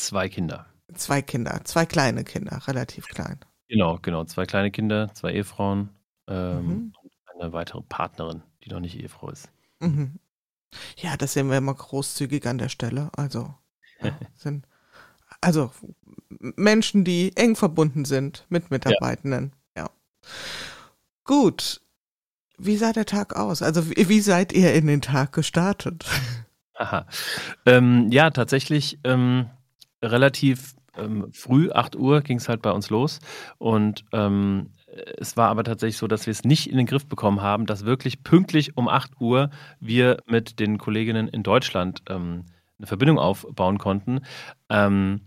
Speaker 3: Zwei Kinder.
Speaker 2: Zwei Kinder, zwei kleine Kinder, relativ klein.
Speaker 3: Genau, genau. Zwei kleine Kinder, zwei Ehefrauen ähm, mhm. und eine weitere Partnerin, die noch nicht Ehefrau ist.
Speaker 2: Mhm. Ja, das sehen wir immer großzügig an der Stelle. Also [laughs] ja, sind also Menschen, die eng verbunden sind mit Mitarbeitenden. Ja. ja. Gut. Wie sah der Tag aus? Also wie, wie seid ihr in den Tag gestartet?
Speaker 3: Aha. Ähm, ja, tatsächlich ähm, relativ ähm, früh, 8 Uhr, ging es halt bei uns los. Und ähm, es war aber tatsächlich so, dass wir es nicht in den Griff bekommen haben, dass wirklich pünktlich um 8 Uhr wir mit den Kolleginnen in Deutschland ähm, eine Verbindung aufbauen konnten. Ähm,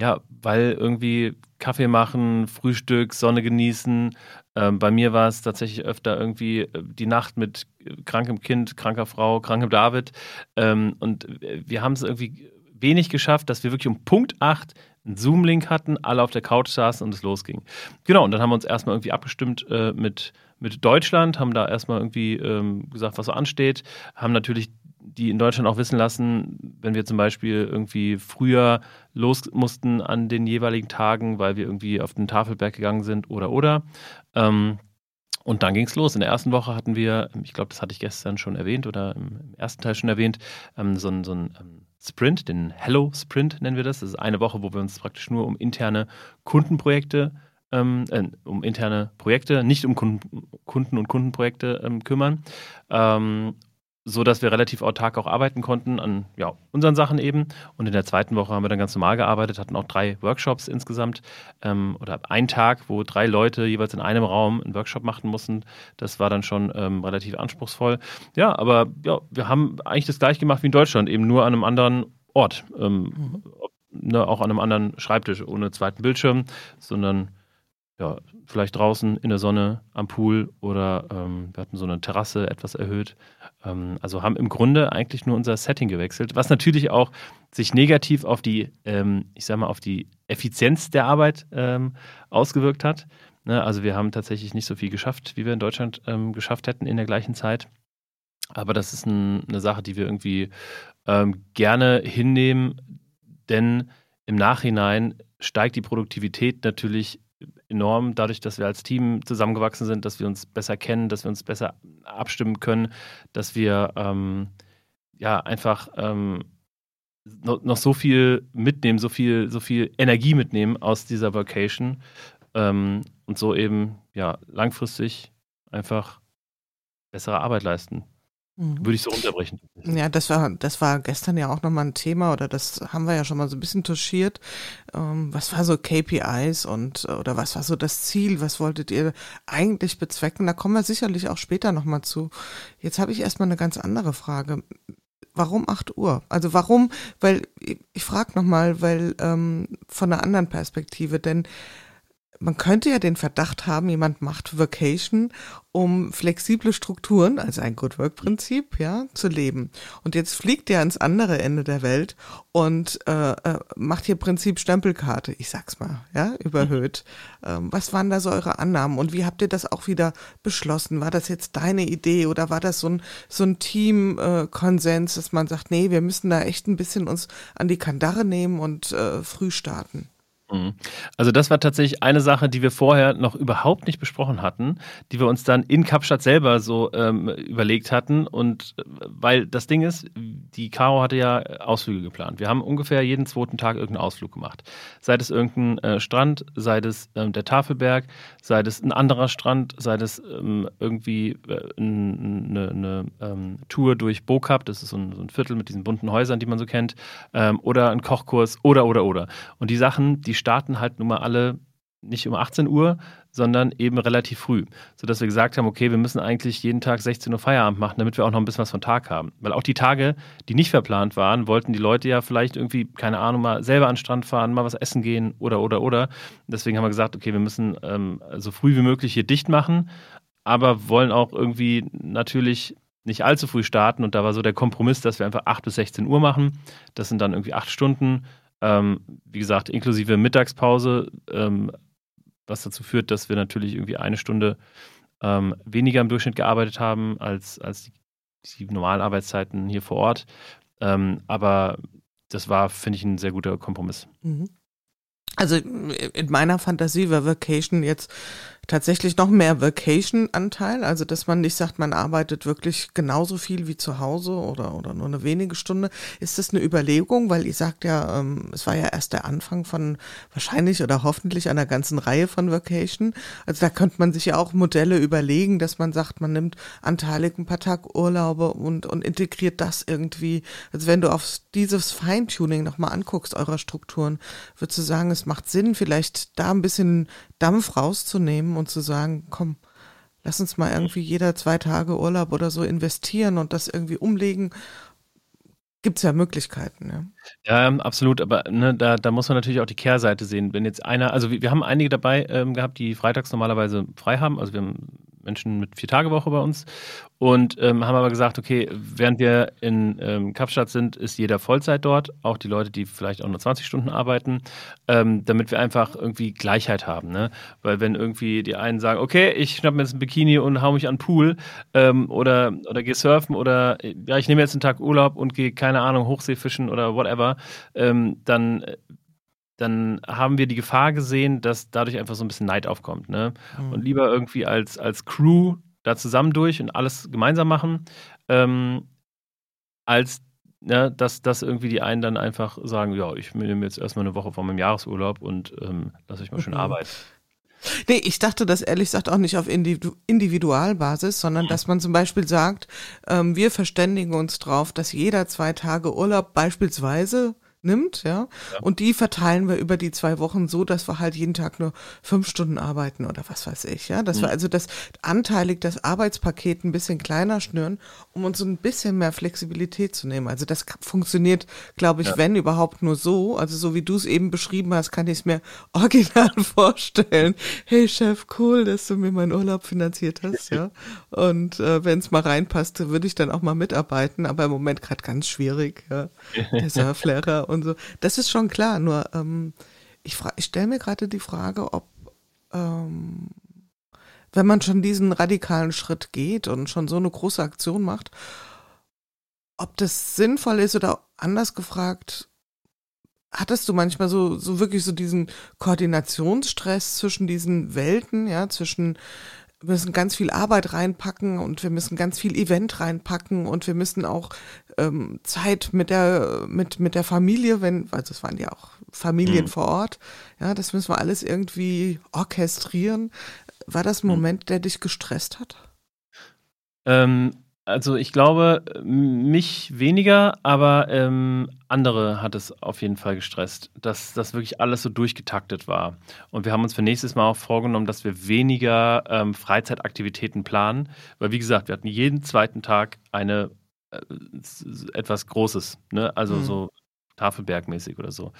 Speaker 3: ja, weil irgendwie Kaffee machen, Frühstück, Sonne genießen. Ähm, bei mir war es tatsächlich öfter irgendwie äh, die Nacht mit krankem Kind, kranker Frau, krankem David. Ähm, und wir haben es irgendwie wenig geschafft, dass wir wirklich um Punkt 8 einen Zoom-Link hatten, alle auf der Couch saßen und es losging. Genau, und dann haben wir uns erstmal irgendwie abgestimmt äh, mit, mit Deutschland, haben da erstmal irgendwie ähm, gesagt, was so ansteht, haben natürlich die in Deutschland auch wissen lassen, wenn wir zum Beispiel irgendwie früher los mussten an den jeweiligen Tagen, weil wir irgendwie auf den Tafelberg gegangen sind oder oder. Ähm, und dann ging es los. In der ersten Woche hatten wir, ich glaube, das hatte ich gestern schon erwähnt oder im ersten Teil schon erwähnt, ähm, so ein, so ein ähm, Sprint, den Hello Sprint nennen wir das. Das ist eine Woche, wo wir uns praktisch nur um interne Kundenprojekte, ähm, äh, um interne Projekte, nicht um Kunden und Kundenprojekte ähm, kümmern. Ähm, so dass wir relativ autark auch arbeiten konnten an ja, unseren Sachen eben. Und in der zweiten Woche haben wir dann ganz normal gearbeitet, hatten auch drei Workshops insgesamt ähm, oder einen Tag, wo drei Leute jeweils in einem Raum einen Workshop machen mussten. Das war dann schon ähm, relativ anspruchsvoll. Ja, aber ja, wir haben eigentlich das gleiche gemacht wie in Deutschland, eben nur an einem anderen Ort. Ähm, mhm. ne, auch an einem anderen Schreibtisch, ohne zweiten Bildschirm, sondern ja, vielleicht draußen in der Sonne am Pool oder ähm, wir hatten so eine Terrasse etwas erhöht. Ähm, also haben im Grunde eigentlich nur unser Setting gewechselt, was natürlich auch sich negativ auf die, ähm, ich sag mal, auf die Effizienz der Arbeit ähm, ausgewirkt hat. Ne, also wir haben tatsächlich nicht so viel geschafft, wie wir in Deutschland ähm, geschafft hätten in der gleichen Zeit. Aber das ist ein, eine Sache, die wir irgendwie ähm, gerne hinnehmen, denn im Nachhinein steigt die Produktivität natürlich enorm, dadurch, dass wir als Team zusammengewachsen sind, dass wir uns besser kennen, dass wir uns besser abstimmen können, dass wir ähm, ja einfach ähm, noch, noch, so viel mitnehmen, so viel, so viel Energie mitnehmen aus dieser Vacation ähm, und so eben ja langfristig einfach bessere Arbeit leisten. Mhm. Würde ich so unterbrechen.
Speaker 2: Ja, das war, das war gestern ja auch nochmal ein Thema oder das haben wir ja schon mal so ein bisschen touchiert. Ähm, was war so KPIs und oder was war so das Ziel? Was wolltet ihr eigentlich bezwecken? Da kommen wir sicherlich auch später nochmal zu. Jetzt habe ich erstmal eine ganz andere Frage. Warum 8 Uhr? Also warum? Weil ich frage nochmal, weil ähm, von einer anderen Perspektive, denn man könnte ja den Verdacht haben, jemand macht Vacation, um flexible Strukturen, also ein Good Work Prinzip, ja, zu leben. Und jetzt fliegt er ans andere Ende der Welt und äh, äh, macht hier Prinzip Stempelkarte, ich sag's mal, ja, überhöht. Ähm, was waren da so eure Annahmen und wie habt ihr das auch wieder beschlossen? War das jetzt deine Idee oder war das so ein, so ein Team-Konsens, dass man sagt, nee, wir müssen da echt ein bisschen uns an die Kandare nehmen und äh, früh starten?
Speaker 3: Mhm. Also das war tatsächlich eine Sache, die wir vorher noch überhaupt nicht besprochen hatten, die wir uns dann in Kapstadt selber so ähm, überlegt hatten. Und äh, weil das Ding ist, die Caro hatte ja Ausflüge geplant. Wir haben ungefähr jeden zweiten Tag irgendeinen Ausflug gemacht. Sei es irgendein äh, Strand, sei es ähm, der Tafelberg, sei es ein anderer Strand, sei es ähm, irgendwie äh, eine, eine ähm, Tour durch Bokap, das ist so ein, so ein, Viertel mit diesen bunten Häusern, die man so kennt, ähm, oder ein Kochkurs oder, oder, oder. Und die Sachen, die starten halt nun mal alle nicht um 18 Uhr, sondern eben relativ früh, sodass wir gesagt haben, okay, wir müssen eigentlich jeden Tag 16 Uhr Feierabend machen, damit wir auch noch ein bisschen was von Tag haben. Weil auch die Tage, die nicht verplant waren, wollten die Leute ja vielleicht irgendwie, keine Ahnung, mal selber an den Strand fahren, mal was essen gehen oder, oder, oder. Deswegen haben wir gesagt, okay, wir müssen ähm, so früh wie möglich hier dicht machen, aber wollen auch irgendwie natürlich nicht allzu früh starten. Und da war so der Kompromiss, dass wir einfach 8 bis 16 Uhr machen. Das sind dann irgendwie acht Stunden ähm, wie gesagt, inklusive Mittagspause, ähm, was dazu führt, dass wir natürlich irgendwie eine Stunde ähm, weniger im Durchschnitt gearbeitet haben als, als die, die normalen Arbeitszeiten hier vor Ort. Ähm, aber das war, finde ich, ein sehr guter Kompromiss.
Speaker 2: Mhm. Also in meiner Fantasie war Vacation jetzt tatsächlich noch mehr Vacation-Anteil, also dass man nicht sagt, man arbeitet wirklich genauso viel wie zu Hause oder, oder nur eine wenige Stunde. Ist das eine Überlegung? Weil ihr sagt ja, ähm, es war ja erst der Anfang von wahrscheinlich oder hoffentlich einer ganzen Reihe von Vacation. Also da könnte man sich ja auch Modelle überlegen, dass man sagt, man nimmt anteilig ein paar Tag Urlaube und, und integriert das irgendwie. Also wenn du auf dieses Feintuning nochmal anguckst, eurer Strukturen, würdest du sagen, es macht Sinn, vielleicht da ein bisschen Dampf rauszunehmen und zu sagen, komm, lass uns mal irgendwie jeder zwei Tage Urlaub oder so investieren und das irgendwie umlegen. Gibt es ja Möglichkeiten,
Speaker 3: ja. Ja, absolut, aber ne, da, da muss man natürlich auch die Kehrseite sehen. Wenn jetzt einer, also wir, wir haben einige dabei ähm, gehabt, die freitags normalerweise frei haben. Also wir haben Menschen mit vier Tage Woche bei uns und ähm, haben aber gesagt, okay, während wir in ähm, Kapstadt sind, ist jeder Vollzeit dort, auch die Leute, die vielleicht auch nur 20 Stunden arbeiten, ähm, damit wir einfach irgendwie Gleichheit haben. Ne? Weil wenn irgendwie die einen sagen, okay, ich schnapp mir jetzt ein Bikini und hau mich an den Pool ähm, oder, oder gehe surfen oder ja, ich nehme jetzt einen Tag Urlaub und gehe, keine Ahnung, Hochseefischen oder whatever, ähm, dann dann haben wir die Gefahr gesehen, dass dadurch einfach so ein bisschen Neid aufkommt. Ne? Mhm. Und lieber irgendwie als, als Crew da zusammen durch und alles gemeinsam machen, ähm, als ne, dass, dass irgendwie die einen dann einfach sagen, ja, ich nehme jetzt erstmal eine Woche vor meinem Jahresurlaub und ähm, lasse ich mal schön mhm. arbeiten.
Speaker 2: Nee, ich dachte das ehrlich gesagt auch nicht auf Individu Individualbasis, sondern dass man zum Beispiel sagt, ähm, wir verständigen uns drauf, dass jeder zwei Tage Urlaub beispielsweise nimmt, ja? ja. Und die verteilen wir über die zwei Wochen so, dass wir halt jeden Tag nur fünf Stunden arbeiten oder was weiß ich, ja. Dass mhm. wir also das anteilig das Arbeitspaket ein bisschen kleiner schnüren, um uns so ein bisschen mehr Flexibilität zu nehmen. Also das funktioniert, glaube ich, ja. wenn überhaupt nur so. Also so wie du es eben beschrieben hast, kann ich es mir [laughs] original vorstellen. Hey Chef, cool, dass du mir meinen Urlaub finanziert hast, ja. [laughs] Und äh, wenn es mal reinpasst, würde ich dann auch mal mitarbeiten, aber im Moment gerade ganz schwierig, ja. [laughs] Der Surflehrer und so. Das ist schon klar, nur ähm, ich, ich stelle mir gerade die Frage, ob ähm, wenn man schon diesen radikalen Schritt geht und schon so eine große Aktion macht, ob das sinnvoll ist oder anders gefragt, hattest du manchmal so, so wirklich so diesen Koordinationsstress zwischen diesen Welten, ja, zwischen wir müssen ganz viel Arbeit reinpacken und wir müssen ganz viel Event reinpacken und wir müssen auch ähm, Zeit mit der mit mit der Familie, wenn also es waren ja auch Familien mhm. vor Ort, ja, das müssen wir alles irgendwie orchestrieren. War das ein mhm. Moment, der dich gestresst hat?
Speaker 3: Ähm, also ich glaube, mich weniger, aber ähm, andere hat es auf jeden Fall gestresst, dass das wirklich alles so durchgetaktet war. Und wir haben uns für nächstes Mal auch vorgenommen, dass wir weniger ähm, Freizeitaktivitäten planen, weil wie gesagt, wir hatten jeden zweiten Tag eine äh, etwas Großes, ne? also mhm. so Tafelbergmäßig oder so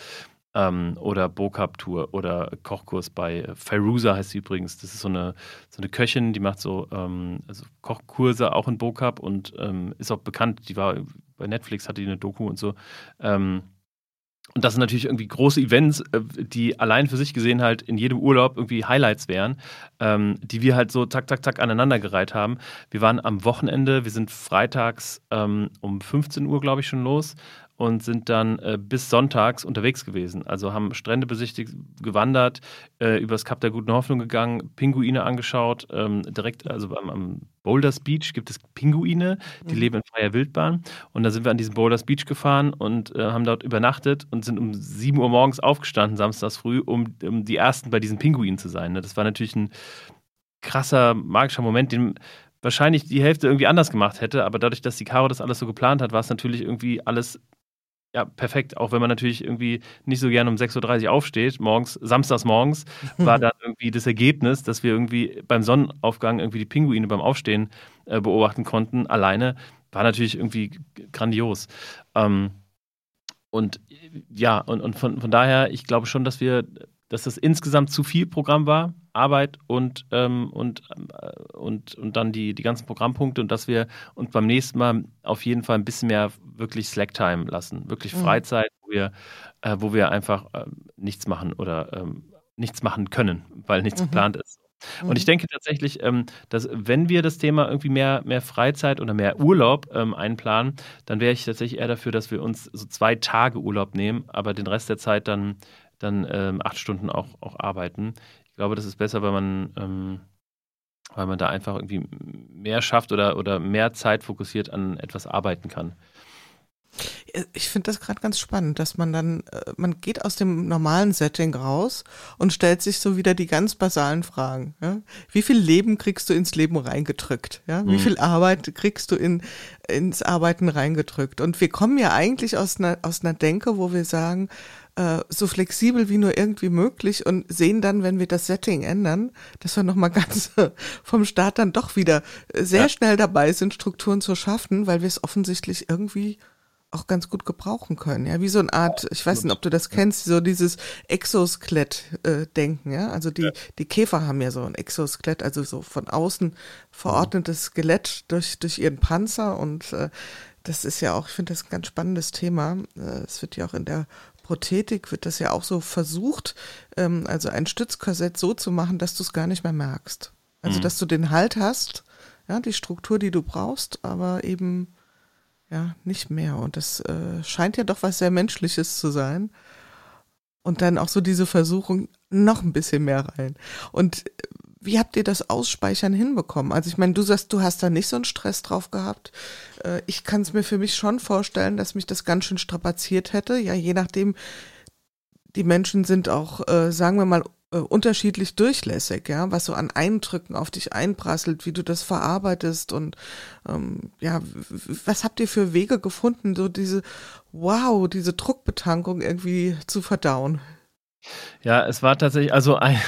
Speaker 3: ähm, oder Bokap-Tour oder Kochkurs bei äh, Fairuza heißt sie übrigens. Das ist so eine, so eine Köchin, die macht so ähm, also Kochkurse auch in Bokap und ähm, ist auch bekannt. Die war bei Netflix, hatte die eine Doku und so. Ähm, und das sind natürlich irgendwie große Events, äh, die allein für sich gesehen halt in jedem Urlaub irgendwie Highlights wären, ähm, die wir halt so zack, zack, zack aneinandergereiht haben. Wir waren am Wochenende, wir sind freitags ähm, um 15 Uhr, glaube ich, schon los und sind dann äh, bis sonntags unterwegs gewesen. Also haben Strände besichtigt, gewandert, äh, übers Kap der Guten Hoffnung gegangen, Pinguine angeschaut, ähm, direkt, also am, am, Boulders Beach gibt es Pinguine, die mhm. leben in freier Wildbahn. Und da sind wir an diesen Boulders Beach gefahren und äh, haben dort übernachtet und sind um 7 Uhr morgens aufgestanden, samstags früh, um, um die ersten bei diesen Pinguinen zu sein. Ne? Das war natürlich ein krasser, magischer Moment, den wahrscheinlich die Hälfte irgendwie anders gemacht hätte, aber dadurch, dass die Caro das alles so geplant hat, war es natürlich irgendwie alles ja, perfekt. Auch wenn man natürlich irgendwie nicht so gerne um 6.30 Uhr aufsteht, morgens, samstags morgens, war [laughs] dann irgendwie das Ergebnis, dass wir irgendwie beim Sonnenaufgang irgendwie die Pinguine beim Aufstehen äh, beobachten konnten, alleine, war natürlich irgendwie grandios. Ähm, und ja, und, und von, von daher, ich glaube schon, dass wir, dass das insgesamt zu viel Programm war, Arbeit und, ähm, und, äh, und, und dann die, die ganzen Programmpunkte und dass wir uns beim nächsten Mal auf jeden Fall ein bisschen mehr wirklich Slacktime lassen, wirklich mhm. Freizeit, wo wir, äh, wo wir einfach äh, nichts machen oder ähm, nichts machen können, weil nichts mhm. geplant ist. Und ich mhm. denke tatsächlich, ähm, dass wenn wir das Thema irgendwie mehr, mehr Freizeit oder mehr Urlaub ähm, einplanen, dann wäre ich tatsächlich eher dafür, dass wir uns so zwei Tage Urlaub nehmen, aber den Rest der Zeit dann, dann ähm, acht Stunden auch, auch arbeiten. Ich glaube, das ist besser, weil man, ähm, weil man da einfach irgendwie mehr schafft oder, oder mehr Zeit fokussiert an etwas arbeiten kann.
Speaker 2: Ich finde das gerade ganz spannend, dass man dann, äh, man geht aus dem normalen Setting raus und stellt sich so wieder die ganz basalen Fragen. Ja? Wie viel Leben kriegst du ins Leben reingedrückt? Ja? Wie mhm. viel Arbeit kriegst du in, ins Arbeiten reingedrückt? Und wir kommen ja eigentlich aus einer, aus einer Denke, wo wir sagen, äh, so flexibel wie nur irgendwie möglich und sehen dann, wenn wir das Setting ändern, dass wir nochmal ganz [laughs] vom Start dann doch wieder sehr ja. schnell dabei sind, Strukturen zu schaffen, weil wir es offensichtlich irgendwie auch ganz gut gebrauchen können. Ja, wie so eine Art, ich weiß nicht, ob du das kennst, so dieses Exoskelett-Denken. Äh, ja, also die, ja. die Käfer haben ja so ein Exoskelett, also so von außen verordnetes Skelett durch, durch ihren Panzer und äh, das ist ja auch, ich finde das ein ganz spannendes Thema. Es wird ja auch in der Prothetik wird das ja auch so versucht, ähm, also ein Stützkorsett so zu machen, dass du es gar nicht mehr merkst. Also, mhm. dass du den Halt hast, ja, die Struktur, die du brauchst, aber eben ja, nicht mehr. Und das äh, scheint ja doch was sehr Menschliches zu sein. Und dann auch so diese Versuchung, noch ein bisschen mehr rein. Und äh, wie habt ihr das Ausspeichern hinbekommen? Also ich meine, du sagst, du hast da nicht so einen Stress drauf gehabt. Äh, ich kann es mir für mich schon vorstellen, dass mich das ganz schön strapaziert hätte. Ja, je nachdem, die Menschen sind auch, äh, sagen wir mal, äh, unterschiedlich durchlässig, ja, was so an Eindrücken auf dich einprasselt, wie du das verarbeitest und ähm, ja, was habt ihr für Wege gefunden, so diese, wow, diese Druckbetankung irgendwie zu verdauen?
Speaker 3: Ja, es war tatsächlich, also ein,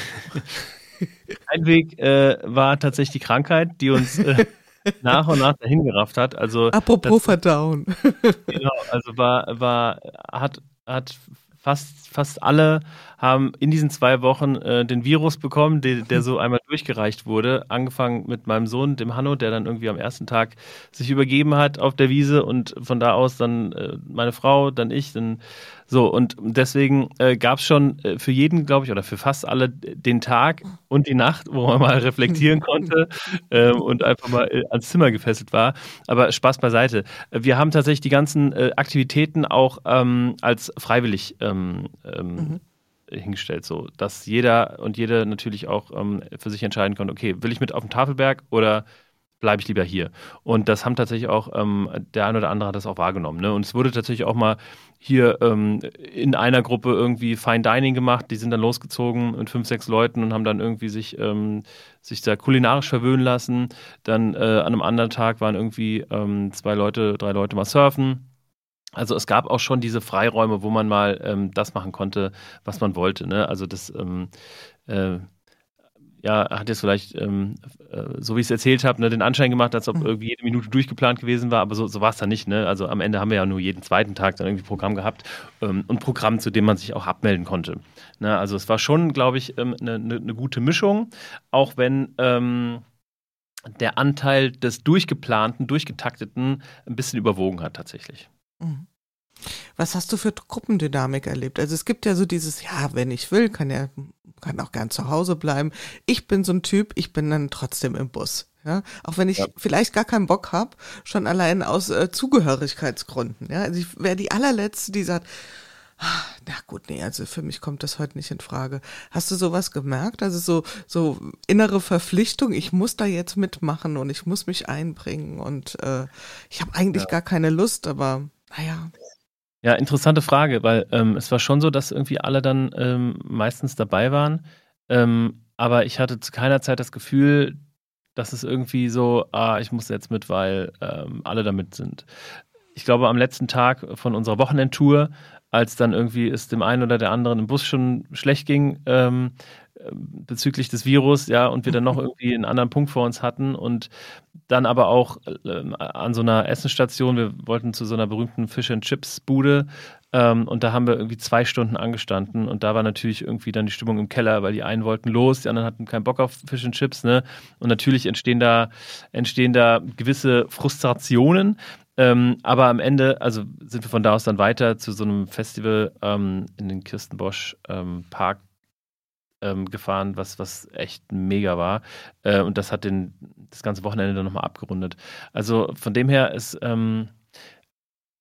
Speaker 3: ein Weg äh, war tatsächlich die Krankheit, die uns äh, [laughs] nach und nach dahin gerafft hat. Also
Speaker 2: apropos das, Verdauen.
Speaker 3: genau, also war war hat hat fast fast alle haben in diesen zwei Wochen äh, den Virus bekommen, der, der so [laughs] einmal durchgereicht wurde. Angefangen mit meinem Sohn, dem Hanno, der dann irgendwie am ersten Tag sich übergeben hat auf der Wiese und von da aus dann äh, meine Frau, dann ich, dann so. Und deswegen äh, gab es schon äh, für jeden, glaube ich, oder für fast alle den Tag und die Nacht, wo man mal reflektieren [laughs] konnte äh, und einfach mal äh, ans Zimmer gefesselt war. Aber Spaß beiseite. Wir haben tatsächlich die ganzen äh, Aktivitäten auch ähm, als freiwillig ähm, ähm, mhm hingestellt, so dass jeder und jede natürlich auch ähm, für sich entscheiden konnte, okay, will ich mit auf den Tafelberg oder bleibe ich lieber hier? Und das haben tatsächlich auch, ähm, der eine oder andere hat das auch wahrgenommen. Ne? Und es wurde tatsächlich auch mal hier ähm, in einer Gruppe irgendwie Fine Dining gemacht. Die sind dann losgezogen mit fünf, sechs Leuten und haben dann irgendwie sich, ähm, sich da kulinarisch verwöhnen lassen. Dann äh, an einem anderen Tag waren irgendwie ähm, zwei Leute, drei Leute mal surfen also es gab auch schon diese Freiräume, wo man mal ähm, das machen konnte, was man wollte. Ne? Also das ähm, äh, ja, hat jetzt vielleicht, ähm, äh, so wie ich es erzählt habe, ne, den Anschein gemacht, als ob mhm. irgendwie jede Minute durchgeplant gewesen war, aber so, so war es dann nicht. Ne? Also am Ende haben wir ja nur jeden zweiten Tag dann irgendwie Programm gehabt ähm, und Programm, zu dem man sich auch abmelden konnte. Ne? Also es war schon, glaube ich, eine ähm, ne, ne, ne gute Mischung, auch wenn ähm, der Anteil des durchgeplanten, durchgetakteten ein bisschen überwogen hat tatsächlich. Mhm.
Speaker 2: Was hast du für Gruppendynamik erlebt? Also es gibt ja so dieses, ja, wenn ich will, kann er kann auch gern zu Hause bleiben. Ich bin so ein Typ, ich bin dann trotzdem im Bus. Ja, auch wenn ich ja. vielleicht gar keinen Bock habe, schon allein aus äh, Zugehörigkeitsgründen. Ja, also ich wäre die allerletzte, die sagt, ah, na gut, nee, also für mich kommt das heute nicht in Frage. Hast du sowas gemerkt? Also so, so innere Verpflichtung, ich muss da jetzt mitmachen und ich muss mich einbringen und äh, ich habe eigentlich ja. gar keine Lust, aber naja.
Speaker 3: Ja, interessante Frage, weil ähm, es war schon so, dass irgendwie alle dann ähm, meistens dabei waren. Ähm, aber ich hatte zu keiner Zeit das Gefühl, dass es irgendwie so, ah, ich muss jetzt mit, weil ähm, alle damit sind. Ich glaube, am letzten Tag von unserer Wochenendtour, als dann irgendwie es dem einen oder der anderen im Bus schon schlecht ging, ähm, bezüglich des Virus, ja, und wir dann noch irgendwie einen anderen Punkt vor uns hatten und dann aber auch äh, an so einer Essensstation, wir wollten zu so einer berühmten Fish and Chips Bude ähm, und da haben wir irgendwie zwei Stunden angestanden und da war natürlich irgendwie dann die Stimmung im Keller, weil die einen wollten los, die anderen hatten keinen Bock auf Fish and Chips, ne? Und natürlich entstehen da, entstehen da gewisse Frustrationen. Ähm, aber am Ende, also sind wir von da aus dann weiter zu so einem Festival ähm, in den Kirstenbosch ähm, Park ähm, gefahren, was, was echt mega war. Äh, und das hat den, das ganze Wochenende dann nochmal abgerundet. Also von dem her ist, ähm,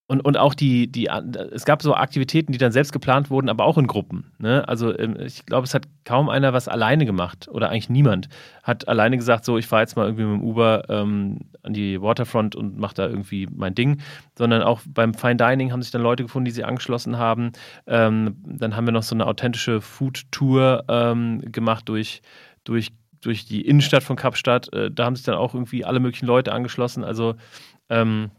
Speaker 3: und, und auch die, die, es gab so Aktivitäten, die dann selbst geplant wurden, aber auch in Gruppen. Ne? Also ähm, ich glaube, es hat kaum einer was alleine gemacht oder eigentlich niemand hat alleine gesagt, so ich fahre jetzt mal irgendwie mit dem Uber ähm, an die Waterfront und mache da irgendwie mein Ding, sondern auch beim Fine Dining haben sich dann Leute gefunden, die sie angeschlossen haben. Ähm, dann haben wir noch so eine authentische Food-Tour ähm, gemacht durch, durch, durch die Innenstadt von Kapstadt. Äh, da haben sich dann auch irgendwie alle möglichen Leute angeschlossen. Also ähm,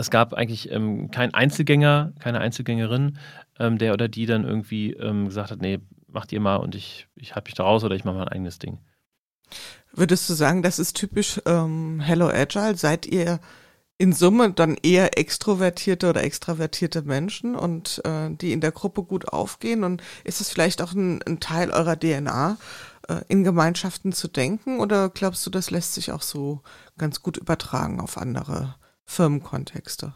Speaker 3: es gab eigentlich ähm, keinen Einzelgänger, keine Einzelgängerin, ähm, der oder die dann irgendwie ähm, gesagt hat, nee, macht ihr mal und ich, ich halte mich da raus oder ich mache mein eigenes Ding.
Speaker 2: Würdest du sagen, das ist typisch ähm, Hello Agile? Seid ihr in Summe dann eher extrovertierte oder extravertierte Menschen und äh, die in der Gruppe gut aufgehen? Und ist es vielleicht auch ein, ein Teil eurer DNA, äh, in Gemeinschaften zu denken? Oder glaubst du, das lässt sich auch so ganz gut übertragen auf andere Firmenkontexte?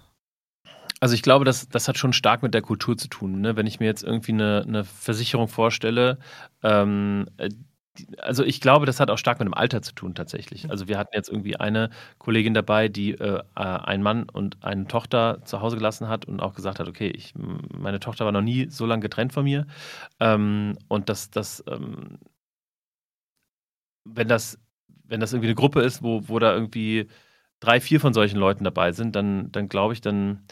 Speaker 3: Also ich glaube, das, das hat schon stark mit der Kultur zu tun. Ne? Wenn ich mir jetzt irgendwie eine, eine Versicherung vorstelle, ähm, äh, also ich glaube, das hat auch stark mit dem Alter zu tun tatsächlich. Also wir hatten jetzt irgendwie eine Kollegin dabei, die äh, äh einen Mann und eine Tochter zu Hause gelassen hat und auch gesagt hat, okay, ich, meine Tochter war noch nie so lange getrennt von mir. Ähm, und dass das, ähm, wenn das, wenn das irgendwie eine Gruppe ist, wo, wo da irgendwie drei, vier von solchen Leuten dabei sind, dann, dann glaube ich, dann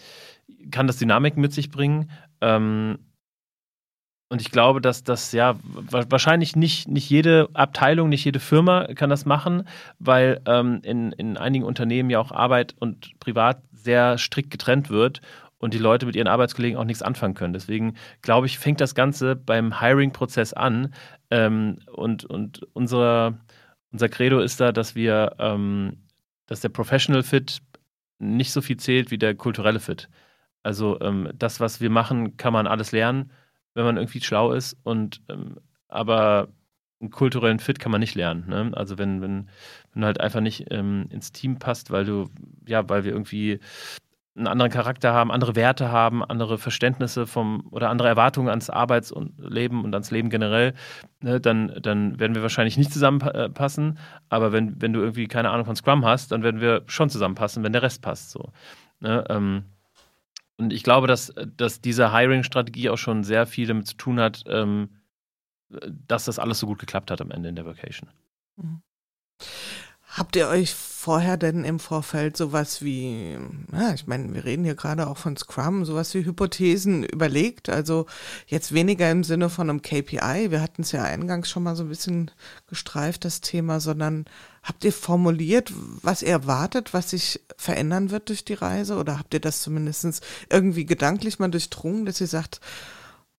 Speaker 3: kann das Dynamik mit sich bringen. Ähm, und ich glaube, dass das ja wahrscheinlich nicht, nicht jede Abteilung, nicht jede Firma kann das machen, weil ähm, in, in einigen Unternehmen ja auch Arbeit und Privat sehr strikt getrennt wird und die Leute mit ihren Arbeitskollegen auch nichts anfangen können. Deswegen glaube ich, fängt das Ganze beim Hiring-Prozess an. Ähm, und und unser, unser Credo ist da, dass wir ähm, dass der Professional Fit nicht so viel zählt wie der kulturelle Fit. Also ähm, das, was wir machen, kann man alles lernen, wenn man irgendwie schlau ist. Und ähm, aber einen kulturellen Fit kann man nicht lernen. Ne? Also wenn, wenn, wenn du halt einfach nicht ähm, ins Team passt, weil du, ja, weil wir irgendwie einen anderen Charakter haben, andere Werte haben, andere Verständnisse vom oder andere Erwartungen ans Arbeits- und ans Leben generell, ne, dann, dann werden wir wahrscheinlich nicht zusammenpassen. Aber wenn, wenn du irgendwie keine Ahnung von Scrum hast, dann werden wir schon zusammenpassen, wenn der Rest passt. So. Ne, ähm, und ich glaube, dass, dass diese Hiring-Strategie auch schon sehr viel damit zu tun hat, ähm, dass das alles so gut geklappt hat am Ende in der Vacation. Mhm.
Speaker 2: Habt ihr euch vorher denn im Vorfeld sowas wie, ja, ich meine, wir reden hier gerade auch von Scrum, sowas wie Hypothesen überlegt? Also jetzt weniger im Sinne von einem KPI, wir hatten es ja eingangs schon mal so ein bisschen gestreift, das Thema, sondern habt ihr formuliert, was ihr erwartet, was sich verändern wird durch die Reise? Oder habt ihr das zumindest irgendwie gedanklich mal durchdrungen, dass ihr sagt,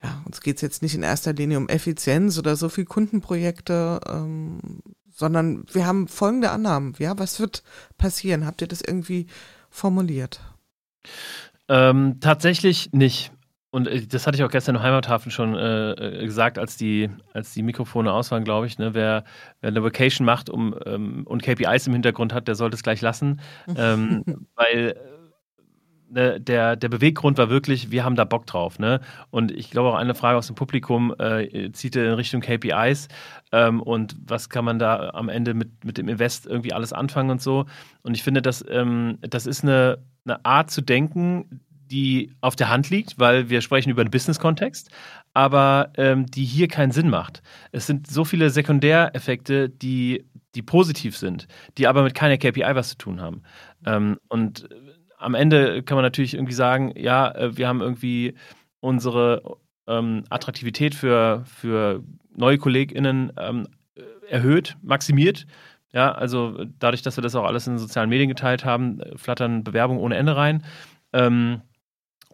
Speaker 2: ja, uns geht es jetzt nicht in erster Linie um Effizienz oder so viel Kundenprojekte, ähm, sondern wir haben folgende Annahmen. Ja, was wird passieren? Habt ihr das irgendwie formuliert?
Speaker 3: Ähm, tatsächlich nicht. Und äh, das hatte ich auch gestern im Heimathafen schon äh, äh, gesagt, als die, als die Mikrofone aus waren, glaube ich. Ne? Wer, wer eine Vacation macht um, ähm, und KPIs im Hintergrund hat, der sollte es gleich lassen. [laughs] ähm, weil ne, der, der Beweggrund war wirklich, wir haben da Bock drauf. Ne? Und ich glaube auch eine Frage aus dem Publikum äh, zieht in Richtung KPIs ähm, und was kann man da am Ende mit, mit dem Invest irgendwie alles anfangen und so. Und ich finde, das, ähm, das ist eine, eine Art zu denken, die auf der Hand liegt, weil wir sprechen über einen Business-Kontext, aber ähm, die hier keinen Sinn macht. Es sind so viele Sekundäreffekte, die, die positiv sind, die aber mit keiner KPI was zu tun haben. Ähm, und am Ende kann man natürlich irgendwie sagen, ja, äh, wir haben irgendwie unsere ähm, Attraktivität für, für neue KollegInnen ähm, erhöht, maximiert. Ja, also dadurch, dass wir das auch alles in sozialen Medien geteilt haben, flattern Bewerbungen ohne Ende rein. Ähm,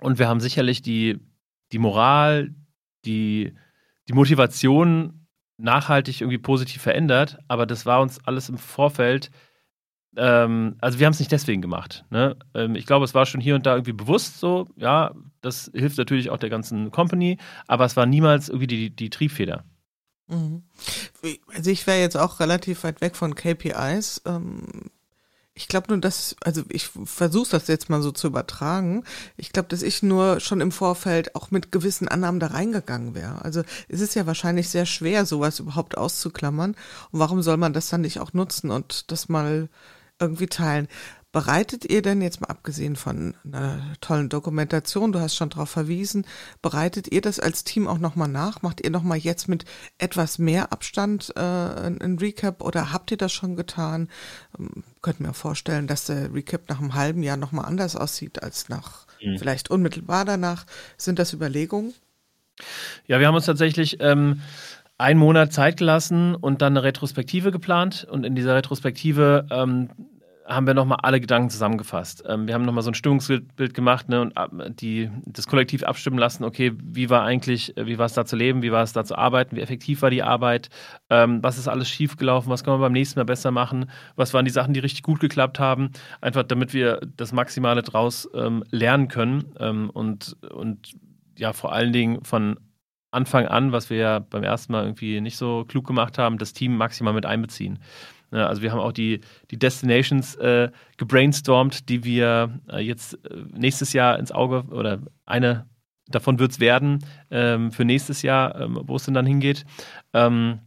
Speaker 3: und wir haben sicherlich die, die Moral, die, die Motivation nachhaltig irgendwie positiv verändert, aber das war uns alles im Vorfeld ähm, also wir haben es nicht deswegen gemacht. Ne? Ähm, ich glaube, es war schon hier und da irgendwie bewusst so, ja, das hilft natürlich auch der ganzen Company, aber es war niemals irgendwie die, die Triebfeder.
Speaker 2: Mhm. Also ich wäre jetzt auch relativ weit weg von KPIs. Ähm, ich glaube nur, dass, also ich versuche das jetzt mal so zu übertragen. Ich glaube, dass ich nur schon im Vorfeld auch mit gewissen Annahmen da reingegangen wäre. Also es ist ja wahrscheinlich sehr schwer, sowas überhaupt auszuklammern. Und warum soll man das dann nicht auch nutzen und das mal irgendwie teilen. Bereitet ihr denn jetzt mal abgesehen von einer tollen Dokumentation, du hast schon darauf verwiesen, bereitet ihr das als Team auch nochmal nach? Macht ihr nochmal jetzt mit etwas mehr Abstand äh, ein, Recap oder habt ihr das schon getan? Ähm, könnt mir vorstellen, dass der Recap nach einem halben Jahr nochmal anders aussieht als nach mhm. vielleicht unmittelbar danach. Sind das Überlegungen?
Speaker 3: Ja, wir haben uns tatsächlich ähm, einen Monat Zeit gelassen und dann eine Retrospektive geplant. Und in dieser Retrospektive ähm, haben wir nochmal alle Gedanken zusammengefasst. Ähm, wir haben nochmal so ein Stimmungsbild gemacht ne, und äh, die, das Kollektiv abstimmen lassen, okay, wie war eigentlich, äh, wie war es da zu leben, wie war es da zu arbeiten, wie effektiv war die Arbeit, ähm, was ist alles schiefgelaufen, was kann man beim nächsten Mal besser machen, was waren die Sachen, die richtig gut geklappt haben, einfach damit wir das Maximale draus ähm, lernen können. Ähm, und, und ja, vor allen Dingen von Anfang an, was wir ja beim ersten Mal irgendwie nicht so klug gemacht haben, das Team maximal mit einbeziehen. Ja, also wir haben auch die, die Destinations äh, gebrainstormt, die wir äh, jetzt äh, nächstes Jahr ins Auge oder eine davon wird es werden ähm, für nächstes Jahr, ähm, wo es denn dann hingeht. Ähm,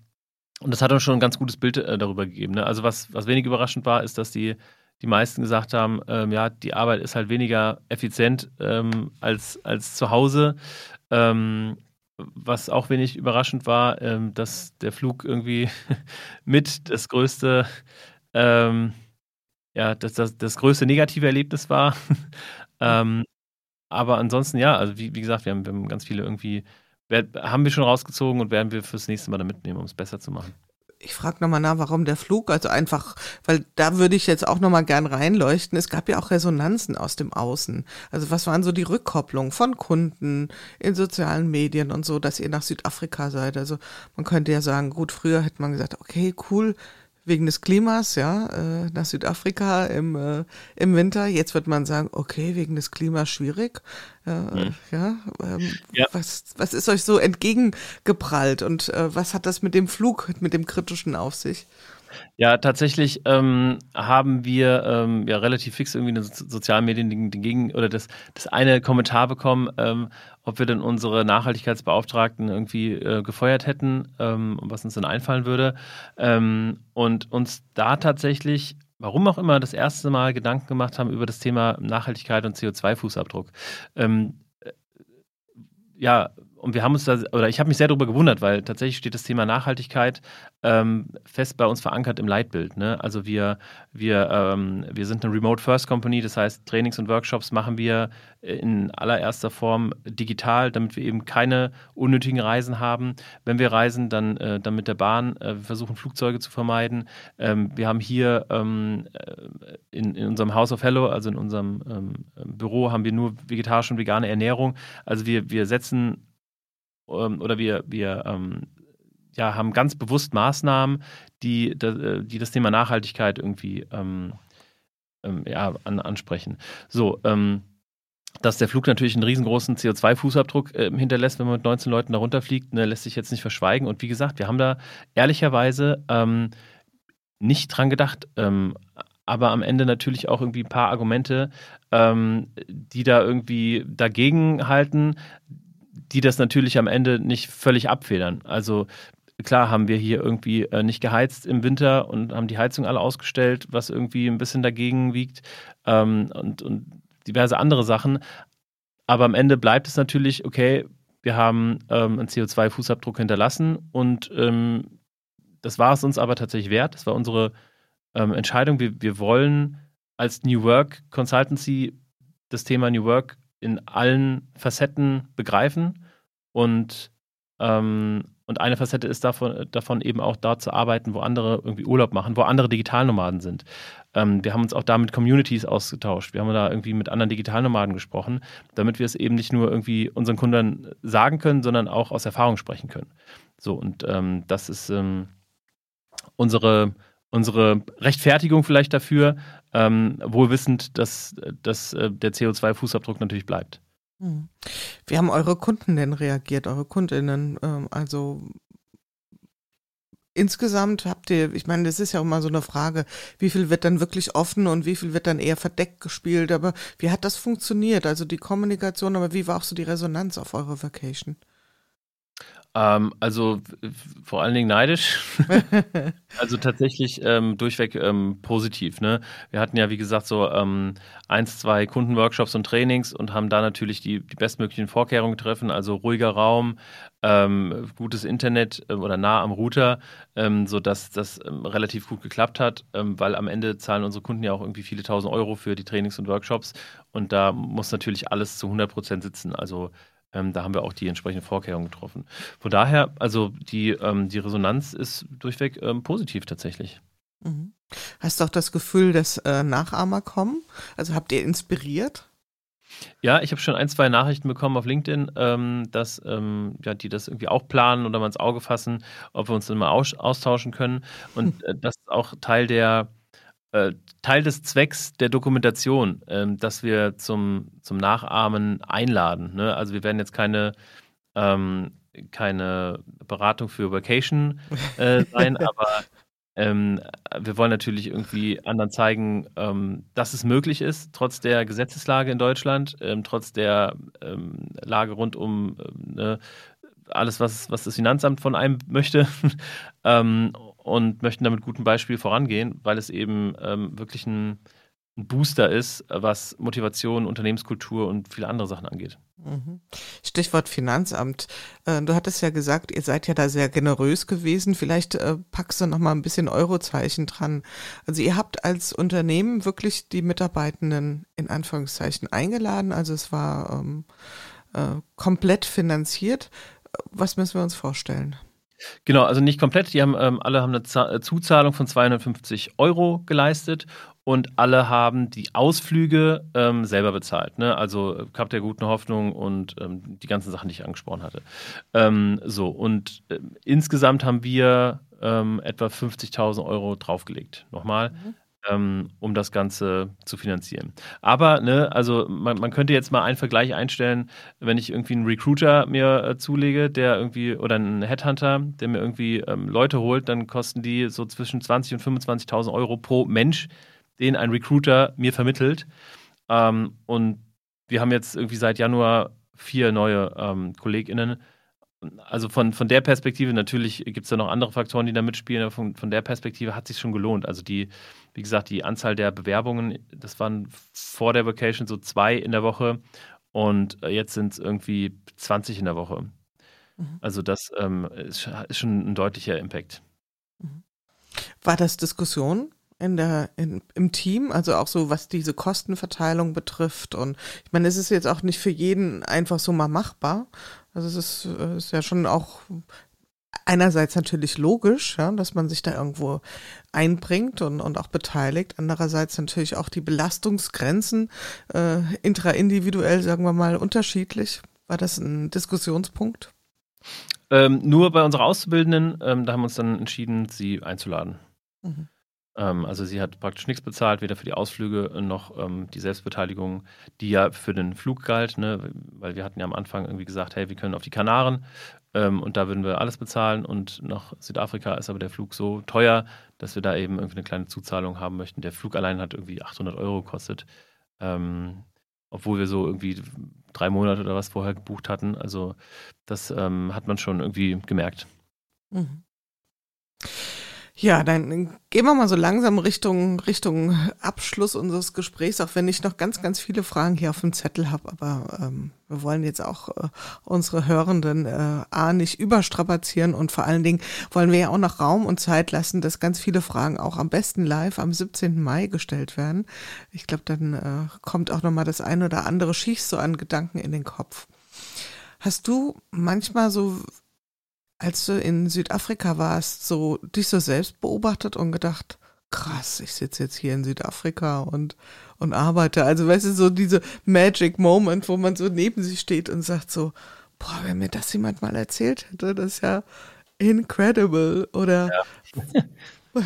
Speaker 3: und das hat uns schon ein ganz gutes Bild äh, darüber gegeben. Ne? Also was, was wenig überraschend war, ist, dass die, die meisten gesagt haben, ähm, ja, die Arbeit ist halt weniger effizient ähm, als, als zu Hause. Ähm, was auch wenig überraschend war, ähm, dass der Flug irgendwie [laughs] mit das größte, ähm, ja, das, das, das größte negative Erlebnis war. [laughs] ähm, aber ansonsten, ja, also wie, wie gesagt, wir haben, wir haben ganz viele irgendwie, haben wir schon rausgezogen und werden wir fürs nächste Mal da mitnehmen, um es besser zu machen
Speaker 2: ich frage nochmal nach, warum der Flug, also einfach, weil da würde ich jetzt auch nochmal gern reinleuchten. Es gab ja auch Resonanzen aus dem Außen. Also was waren so die Rückkopplungen von Kunden in sozialen Medien und so, dass ihr nach Südafrika seid? Also man könnte ja sagen, gut, früher hätte man gesagt, okay, cool, wegen des Klimas, ja, äh, nach Südafrika im, äh, im Winter. Jetzt wird man sagen, okay, wegen des Klimas schwierig. Äh, mhm. ja, ähm, ja, Was, was ist euch so entgegengeprallt und äh, was hat das mit dem Flug, mit dem kritischen auf sich?
Speaker 3: Ja, tatsächlich ähm, haben wir ähm, ja relativ fix irgendwie in den sozialen Medien den, den Gegen oder das, das eine Kommentar bekommen, ähm, ob wir denn unsere Nachhaltigkeitsbeauftragten irgendwie äh, gefeuert hätten, ähm, was uns dann einfallen würde. Ähm, und uns da tatsächlich warum auch immer, das erste Mal Gedanken gemacht haben über das Thema Nachhaltigkeit und CO2-Fußabdruck. Ähm, äh, ja, und wir haben uns da, oder ich habe mich sehr darüber gewundert, weil tatsächlich steht das Thema Nachhaltigkeit ähm, fest bei uns verankert im Leitbild. Ne? Also wir, wir, ähm, wir sind eine Remote First Company, das heißt Trainings und Workshops machen wir in allererster Form digital, damit wir eben keine unnötigen Reisen haben. Wenn wir reisen, dann, äh, dann mit der Bahn. Äh, wir versuchen Flugzeuge zu vermeiden. Ähm, wir haben hier ähm, äh, in, in unserem House of Hello, also in unserem ähm, Büro, haben wir nur vegetarische und vegane Ernährung. Also wir, wir setzen oder wir, wir ähm, ja, haben ganz bewusst Maßnahmen, die, äh, die das Thema Nachhaltigkeit irgendwie ähm, ähm, ja, an, ansprechen. So, ähm, dass der Flug natürlich einen riesengroßen CO2-Fußabdruck äh, hinterlässt, wenn man mit 19 Leuten darunter fliegt, ne, lässt sich jetzt nicht verschweigen. Und wie gesagt, wir haben da ehrlicherweise ähm, nicht dran gedacht, ähm, aber am Ende natürlich auch irgendwie ein paar Argumente, ähm, die da irgendwie dagegen halten, die das natürlich am Ende nicht völlig abfedern. Also klar haben wir hier irgendwie äh, nicht geheizt im Winter und haben die Heizung alle ausgestellt, was irgendwie ein bisschen dagegen wiegt ähm, und, und diverse andere Sachen. Aber am Ende bleibt es natürlich, okay, wir haben ähm, einen CO2-Fußabdruck hinterlassen und ähm, das war es uns aber tatsächlich wert. Das war unsere ähm, Entscheidung. Wir, wir wollen als New Work Consultancy das Thema New Work in allen Facetten begreifen und, ähm, und eine Facette ist davon, davon eben auch da zu arbeiten, wo andere irgendwie Urlaub machen, wo andere Digitalnomaden sind. Ähm, wir haben uns auch da mit Communities ausgetauscht. Wir haben da irgendwie mit anderen Digitalnomaden gesprochen, damit wir es eben nicht nur irgendwie unseren Kunden sagen können, sondern auch aus Erfahrung sprechen können. So, und ähm, das ist ähm, unsere, unsere Rechtfertigung vielleicht dafür, ähm, wohl wissend, dass, dass äh, der CO2-Fußabdruck natürlich bleibt.
Speaker 2: Hm. Wie haben eure Kunden denn reagiert, eure Kundinnen? Ähm, also insgesamt habt ihr, ich meine, das ist ja auch mal so eine Frage, wie viel wird dann wirklich offen und wie viel wird dann eher verdeckt gespielt, aber wie hat das funktioniert? Also die Kommunikation, aber wie war auch so die Resonanz auf eure Vacation?
Speaker 3: Ähm, also vor allen Dingen neidisch. [laughs] also tatsächlich ähm, durchweg ähm, positiv. Ne? Wir hatten ja, wie gesagt, so ähm, eins, zwei Kundenworkshops und Trainings und haben da natürlich die, die bestmöglichen Vorkehrungen getroffen. Also ruhiger Raum, ähm, gutes Internet äh, oder nah am Router, ähm, sodass das ähm, relativ gut geklappt hat, weil am Ende zahlen unsere Kunden ja auch irgendwie viele tausend Euro für die Trainings und Workshops und da muss natürlich alles zu 100 Prozent sitzen. Also ähm, da haben wir auch die entsprechenden Vorkehrungen getroffen. Von daher, also die, ähm, die Resonanz ist durchweg ähm, positiv tatsächlich.
Speaker 2: Mhm. Hast du auch das Gefühl, dass äh, Nachahmer kommen? Also habt ihr inspiriert?
Speaker 3: Ja, ich habe schon ein, zwei Nachrichten bekommen auf LinkedIn, ähm, dass ähm, ja, die das irgendwie auch planen oder mal ins Auge fassen, ob wir uns dann mal aus austauschen können. Und äh, das ist auch Teil der, äh, Teil des Zwecks der Dokumentation, ähm, dass wir zum, zum Nachahmen einladen. Ne? Also wir werden jetzt keine, ähm, keine Beratung für Vacation äh, [laughs] sein, aber ähm, wir wollen natürlich irgendwie anderen zeigen, ähm, dass es möglich ist, trotz der Gesetzeslage in Deutschland, ähm, trotz der ähm, Lage rund um ne, alles, was, was das Finanzamt von einem möchte. [laughs] und möchten damit gutem Beispiel vorangehen, weil es eben ähm, wirklich ein, ein, Booster ist, was Motivation, Unternehmenskultur und viele andere Sachen angeht.
Speaker 2: Mhm. Stichwort Finanzamt. Äh, du hattest ja gesagt, ihr seid ja da sehr generös gewesen. Vielleicht äh, packst du noch mal ein bisschen Eurozeichen dran. Also ihr habt als Unternehmen wirklich die Mitarbeitenden in Anführungszeichen eingeladen. Also es war ähm, äh, komplett finanziert. Was müssen wir uns vorstellen?
Speaker 3: Genau, also nicht komplett. Die haben ähm, alle haben eine äh, Zuzahlung von 250 Euro geleistet und alle haben die Ausflüge ähm, selber bezahlt. Ne? Also Kap der guten Hoffnung und ähm, die ganzen Sachen, die ich angesprochen hatte. Ähm, so, und äh, insgesamt haben wir ähm, etwa 50.000 Euro draufgelegt. Nochmal. Mhm ähm, um das Ganze zu finanzieren. Aber, ne, also man, man, könnte jetzt mal einen Vergleich einstellen, wenn ich irgendwie einen Recruiter mir äh, zulege, der irgendwie, oder einen Headhunter, der mir irgendwie ähm, Leute holt, dann kosten die so zwischen 20.000 und 25.000 Euro pro Mensch, den ein Recruiter mir vermittelt. Ähm, und wir haben jetzt irgendwie seit Januar vier neue ähm, KollegInnen also von, von der Perspektive, natürlich gibt es da noch andere Faktoren, die da mitspielen, aber von, von der Perspektive hat es sich schon gelohnt. Also die, wie gesagt, die Anzahl der Bewerbungen, das waren vor der Vacation so zwei in der Woche und jetzt sind es irgendwie 20 in der Woche. Mhm. Also das ähm, ist, ist, schon ein deutlicher Impact.
Speaker 2: Mhm. War das Diskussion in der, in, im Team, also auch so, was diese Kostenverteilung betrifft. Und ich meine, es ist jetzt auch nicht für jeden einfach so mal machbar. Also es ist, äh, ist ja schon auch einerseits natürlich logisch, ja, dass man sich da irgendwo einbringt und, und auch beteiligt. Andererseits natürlich auch die Belastungsgrenzen äh, intraindividuell, sagen wir mal, unterschiedlich. War das ein Diskussionspunkt?
Speaker 3: Ähm, nur bei unserer Auszubildenden, ähm, da haben wir uns dann entschieden, sie einzuladen. Mhm. Ähm, also sie hat praktisch nichts bezahlt, weder für die Ausflüge noch ähm, die Selbstbeteiligung, die ja für den Flug galt, ne? weil wir hatten ja am Anfang irgendwie gesagt, hey, wir können auf die Kanaren ähm, und da würden wir alles bezahlen und nach Südafrika ist aber der Flug so teuer, dass wir da eben irgendwie eine kleine Zuzahlung haben möchten. Der Flug allein hat irgendwie 800 Euro gekostet, ähm, obwohl wir so irgendwie drei Monate oder was vorher gebucht hatten. Also das ähm, hat man schon irgendwie gemerkt. Mhm.
Speaker 2: Ja, dann gehen wir mal so langsam Richtung, Richtung Abschluss unseres Gesprächs, auch wenn ich noch ganz, ganz viele Fragen hier auf dem Zettel habe. Aber ähm, wir wollen jetzt auch äh, unsere Hörenden äh, A nicht überstrapazieren und vor allen Dingen wollen wir ja auch noch Raum und Zeit lassen, dass ganz viele Fragen auch am besten live am 17. Mai gestellt werden. Ich glaube, dann äh, kommt auch nochmal das ein oder andere schießt so an Gedanken in den Kopf. Hast du manchmal so als du in Südafrika warst, so dich so selbst beobachtet und gedacht, krass, ich sitze jetzt hier in Südafrika und, und arbeite. Also weißt du, so diese Magic Moment, wo man so neben sich steht und sagt so, boah, wenn mir das jemand mal erzählt hätte, das ist ja incredible. Oder ja. [laughs]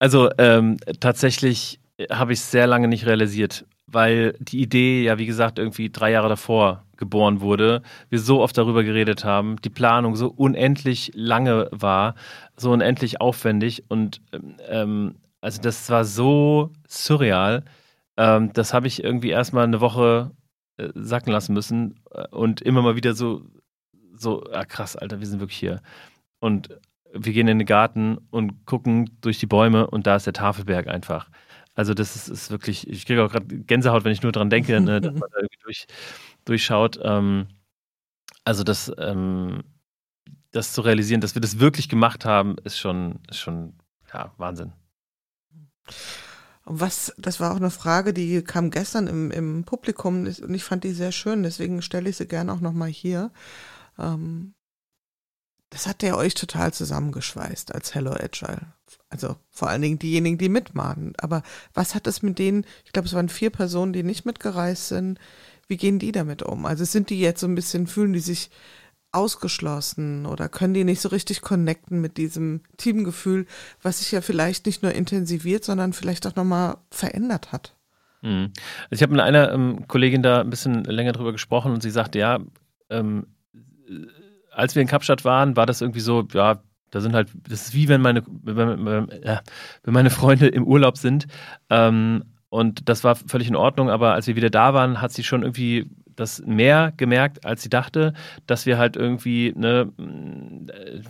Speaker 3: Also ähm, tatsächlich habe ich es sehr lange nicht realisiert, weil die Idee ja, wie gesagt, irgendwie drei Jahre davor geboren wurde, wir so oft darüber geredet haben, die Planung so unendlich lange war, so unendlich aufwendig und ähm, also das war so surreal. Ähm, das habe ich irgendwie erstmal eine Woche äh, sacken lassen müssen äh, und immer mal wieder so, so, ah, krass, Alter, wir sind wirklich hier. Und wir gehen in den Garten und gucken durch die Bäume und da ist der Tafelberg einfach. Also das ist, ist wirklich, ich kriege auch gerade Gänsehaut, wenn ich nur dran denke, ne, dass man da [laughs] irgendwie durch, durchschaut. Ähm, also das, ähm, das zu realisieren, dass wir das wirklich gemacht haben, ist schon, ist schon ja, Wahnsinn.
Speaker 2: Was, das war auch eine Frage, die kam gestern im, im Publikum und ich fand die sehr schön, deswegen stelle ich sie gerne auch nochmal hier. Ähm, das hat ja euch total zusammengeschweißt als Hello Agile. Also vor allen Dingen diejenigen, die mitmachen. Aber was hat es mit denen, ich glaube, es waren vier Personen, die nicht mitgereist sind. Wie gehen die damit um? Also sind die jetzt so ein bisschen, fühlen die sich ausgeschlossen oder können die nicht so richtig connecten mit diesem Teamgefühl, was sich ja vielleicht nicht nur intensiviert, sondern vielleicht auch nochmal verändert hat?
Speaker 3: Mhm. Also ich habe mit einer ähm, Kollegin da ein bisschen länger drüber gesprochen und sie sagte, ja, ähm, als wir in Kapstadt waren, war das irgendwie so, ja, da sind halt, das ist wie wenn meine, wenn, äh, meine Freunde im Urlaub sind. Ähm, und das war völlig in Ordnung, aber als wir wieder da waren, hat sie schon irgendwie das mehr gemerkt, als sie dachte, dass wir halt irgendwie, ne, äh,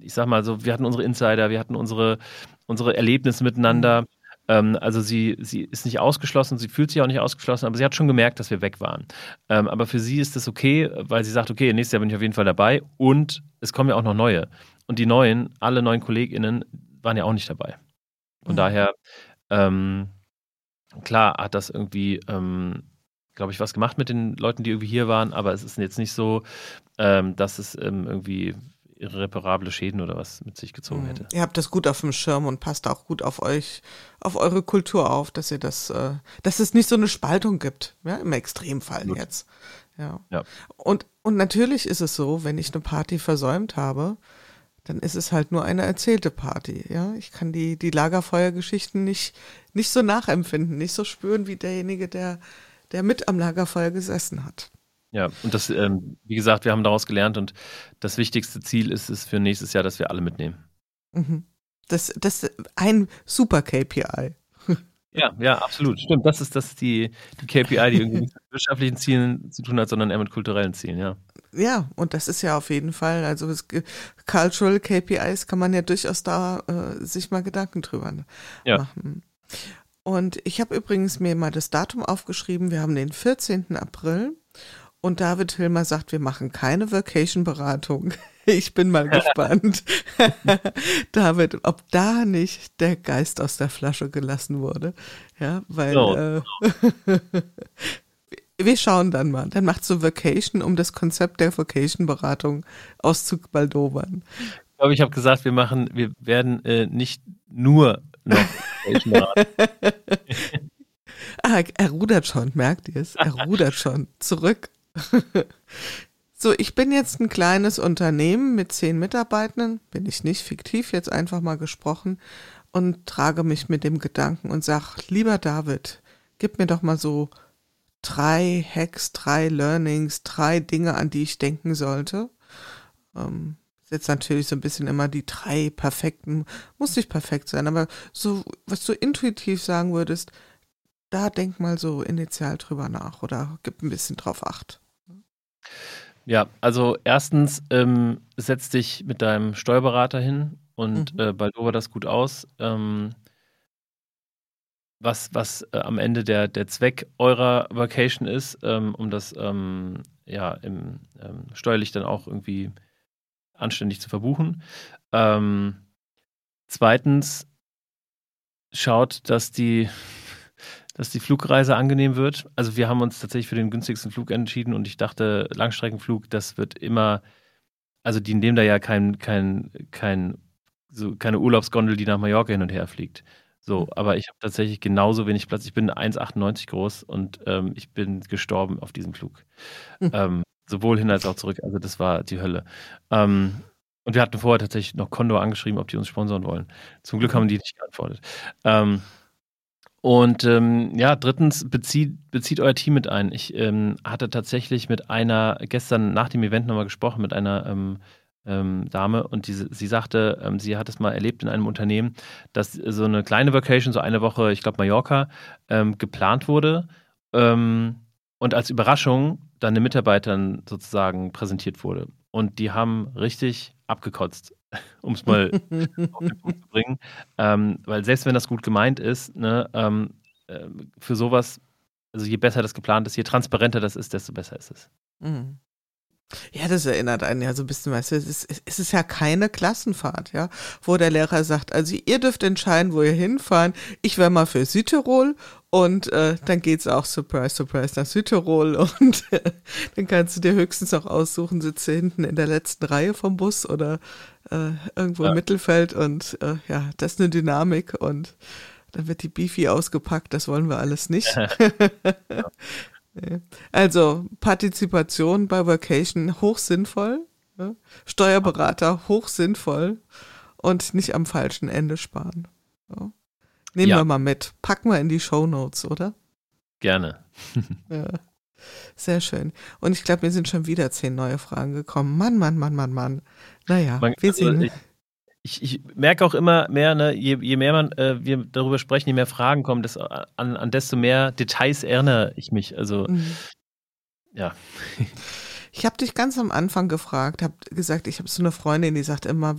Speaker 3: ich sag mal so, wir hatten unsere Insider, wir hatten unsere, unsere Erlebnisse miteinander. Ähm, also sie, sie ist nicht ausgeschlossen, sie fühlt sich auch nicht ausgeschlossen, aber sie hat schon gemerkt, dass wir weg waren. Ähm, aber für sie ist das okay, weil sie sagt, okay, nächstes Jahr bin ich auf jeden Fall dabei und es kommen ja auch noch neue. Und die neuen, alle neuen KollegInnen waren ja auch nicht dabei. Von mhm. daher, ähm, klar hat das irgendwie, ähm, glaube ich, was gemacht mit den Leuten, die irgendwie hier waren, aber es ist jetzt nicht so, ähm, dass es ähm, irgendwie irreparable Schäden oder was mit sich gezogen mhm. hätte.
Speaker 2: Ihr habt das gut auf dem Schirm und passt auch gut auf euch, auf eure Kultur auf, dass ihr das, äh, dass es nicht so eine Spaltung gibt, ja, im Extremfall gut. jetzt. Ja. ja. Und, und natürlich ist es so, wenn ich eine Party versäumt habe, dann ist es halt nur eine erzählte Party, ja. Ich kann die, die Lagerfeuergeschichten nicht, nicht so nachempfinden, nicht so spüren wie derjenige, der, der mit am Lagerfeuer gesessen hat.
Speaker 3: Ja, und das, ähm, wie gesagt, wir haben daraus gelernt und das wichtigste Ziel ist es für nächstes Jahr, dass wir alle mitnehmen.
Speaker 2: Mhm. Das, das ist ein super KPI. [laughs]
Speaker 3: Ja, ja, absolut. Stimmt. Das ist, das ist die, die KPI, die irgendwie mit wirtschaftlichen Zielen zu tun hat, sondern eher mit kulturellen Zielen, ja.
Speaker 2: Ja, und das ist ja auf jeden Fall, also es, Cultural KPIs kann man ja durchaus da äh, sich mal Gedanken drüber ja. machen. Und ich habe übrigens mir mal das Datum aufgeschrieben. Wir haben den 14. April und David Hilmer sagt, wir machen keine Vacation-Beratung. [laughs] Ich bin mal [laughs] gespannt, [laughs] David, ob da nicht der Geist aus der Flasche gelassen wurde. Ja, weil no. äh, wir schauen dann mal. Dann macht so Vacation, um das Konzept der Vacation-Beratung auszubaldobern.
Speaker 3: Ich glaube, ich habe gesagt, wir machen, wir werden äh, nicht nur noch Vacation [laughs] [laughs]
Speaker 2: ah, er rudert schon, merkt ihr es? Er rudert schon. Zurück. [laughs] so, ich bin jetzt ein kleines Unternehmen mit zehn Mitarbeitenden, bin ich nicht fiktiv, jetzt einfach mal gesprochen und trage mich mit dem Gedanken und sag, lieber David, gib mir doch mal so drei Hacks, drei Learnings, drei Dinge, an die ich denken sollte. Ähm, jetzt natürlich so ein bisschen immer die drei perfekten, muss nicht perfekt sein, aber so, was du intuitiv sagen würdest, da denk mal so initial drüber nach oder gib ein bisschen drauf Acht.
Speaker 3: Ja, also erstens ähm, setz dich mit deinem Steuerberater hin und mhm. äh, baldover das gut aus. Ähm, was was äh, am Ende der, der Zweck eurer Vacation ist, ähm, um das ähm, ja im, ähm, steuerlich dann auch irgendwie anständig zu verbuchen. Ähm, zweitens schaut, dass die [laughs] dass die Flugreise angenehm wird. Also wir haben uns tatsächlich für den günstigsten Flug entschieden und ich dachte, Langstreckenflug, das wird immer, also die nehmen da ja kein, kein, kein, so keine Urlaubsgondel, die nach Mallorca hin und her fliegt. So, mhm. aber ich habe tatsächlich genauso wenig Platz. Ich bin 1,98 groß und ähm, ich bin gestorben auf diesem Flug. Mhm. Ähm, sowohl hin als auch zurück. Also das war die Hölle. Ähm, und wir hatten vorher tatsächlich noch Condor angeschrieben, ob die uns sponsoren wollen. Zum Glück haben die nicht geantwortet. Ähm, und ähm, ja, drittens, bezieht, bezieht euer Team mit ein. Ich ähm, hatte tatsächlich mit einer, gestern nach dem Event nochmal gesprochen, mit einer ähm, Dame und die, sie sagte, ähm, sie hat es mal erlebt in einem Unternehmen, dass so eine kleine Vacation, so eine Woche, ich glaube Mallorca, ähm, geplant wurde ähm, und als Überraschung dann den Mitarbeitern sozusagen präsentiert wurde. Und die haben richtig abgekotzt, [laughs] um es mal auf den Punkt zu bringen. Ähm, weil selbst wenn das gut gemeint ist, ne, ähm, äh, für sowas, also je besser das geplant ist, je transparenter das ist, desto besser ist es. Mhm.
Speaker 2: Ja, das erinnert einen ja so ein bisschen, weißt du, es ist, es ist ja keine Klassenfahrt, ja, wo der Lehrer sagt, also ihr dürft entscheiden, wo ihr hinfahren. Ich wäre mal für Südtirol und äh, dann geht's auch, surprise, surprise, nach Südtirol [laughs] und äh, dann kannst du dir höchstens auch aussuchen, sitze hinten in der letzten Reihe vom Bus oder äh, irgendwo ja. im Mittelfeld und äh, ja, das ist eine Dynamik und dann wird die Beefy ausgepackt, das wollen wir alles nicht. [laughs] ja. [laughs] Also Partizipation bei Vacation hoch sinnvoll, ja? Steuerberater hoch sinnvoll und nicht am falschen Ende sparen. Nehmen ja. wir mal mit. Packen wir in die Show Notes, oder?
Speaker 3: Gerne. [laughs]
Speaker 2: ja. Sehr schön. Und ich glaube, mir sind schon wieder zehn neue Fragen gekommen. Mann, Mann, Mann, Mann, Mann. Naja, man, wir also sehen.
Speaker 3: Ich, ich, ich, merke auch immer mehr, ne, je, je mehr man, äh, wir darüber sprechen, je mehr Fragen kommen, das, an, an desto mehr Details erinnere ich mich. Also, mhm. ja.
Speaker 2: Ich habe dich ganz am Anfang gefragt, habe gesagt, ich habe so eine Freundin, die sagt immer,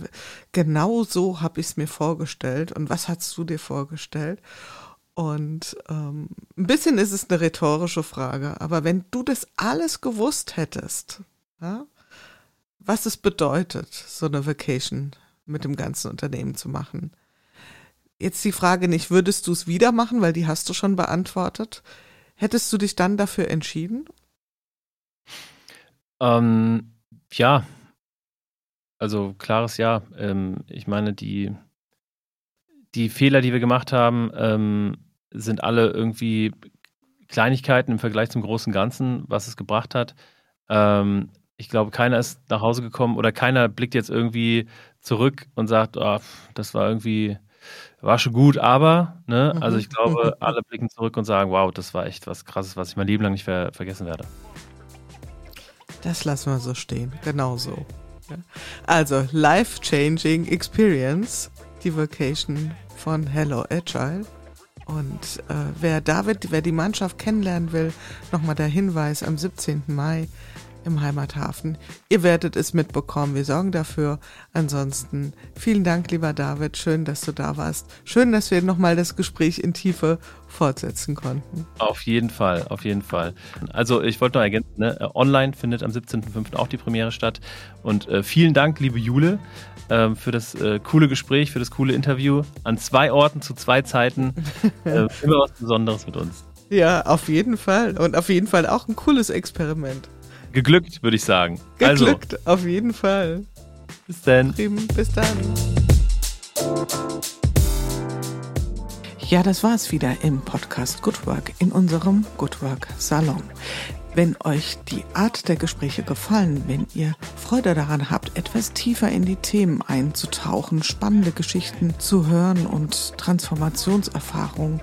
Speaker 2: genau so habe ich es mir vorgestellt. Und was hast du dir vorgestellt? Und ähm, ein bisschen ist es eine rhetorische Frage, aber wenn du das alles gewusst hättest, ja, was es bedeutet, so eine Vacation mit dem ganzen Unternehmen zu machen. Jetzt die Frage nicht, würdest du es wieder machen, weil die hast du schon beantwortet. Hättest du dich dann dafür entschieden?
Speaker 3: Ähm, ja, also klares Ja. Ähm, ich meine, die, die Fehler, die wir gemacht haben, ähm, sind alle irgendwie Kleinigkeiten im Vergleich zum großen Ganzen, was es gebracht hat. Ähm, ich glaube, keiner ist nach Hause gekommen oder keiner blickt jetzt irgendwie zurück und sagt, oh, das war irgendwie, war schon gut, aber, ne? Also ich glaube, alle blicken zurück und sagen, wow, das war echt was krasses, was ich mein Leben lang nicht ver vergessen werde.
Speaker 2: Das lassen wir so stehen, genau so. Also, Life-Changing Experience, die Vacation von Hello Agile. Und äh, wer David, wer die Mannschaft kennenlernen will, nochmal der Hinweis am 17. Mai im Heimathafen. Ihr werdet es mitbekommen. Wir sorgen dafür. Ansonsten vielen Dank, lieber David. Schön, dass du da warst. Schön, dass wir nochmal das Gespräch in Tiefe fortsetzen konnten.
Speaker 3: Auf jeden Fall, auf jeden Fall. Also ich wollte noch ergänzen, ne? Äh, online findet am 17.05. auch die Premiere statt. Und äh, vielen Dank, liebe Jule, äh, für das äh, coole Gespräch, für das coole Interview. An zwei Orten zu zwei Zeiten. [laughs] Äh, immer was Besonderes mit uns.
Speaker 2: Ja, auf jeden Fall. Und auf jeden Fall auch ein cooles Experiment.
Speaker 3: Geglückt, würde ich sagen.
Speaker 2: Geglückt, also, auf jeden Fall.
Speaker 3: Bis dann.
Speaker 2: Bis dann. Ja, das war es wieder im Podcast Good Work in unserem Good Work Salon. Wenn euch die Art der Gespräche gefallen, wenn ihr Freude daran habt, etwas tiefer in die Themen einzutauchen, spannende Geschichten zu hören und Transformationserfahrungen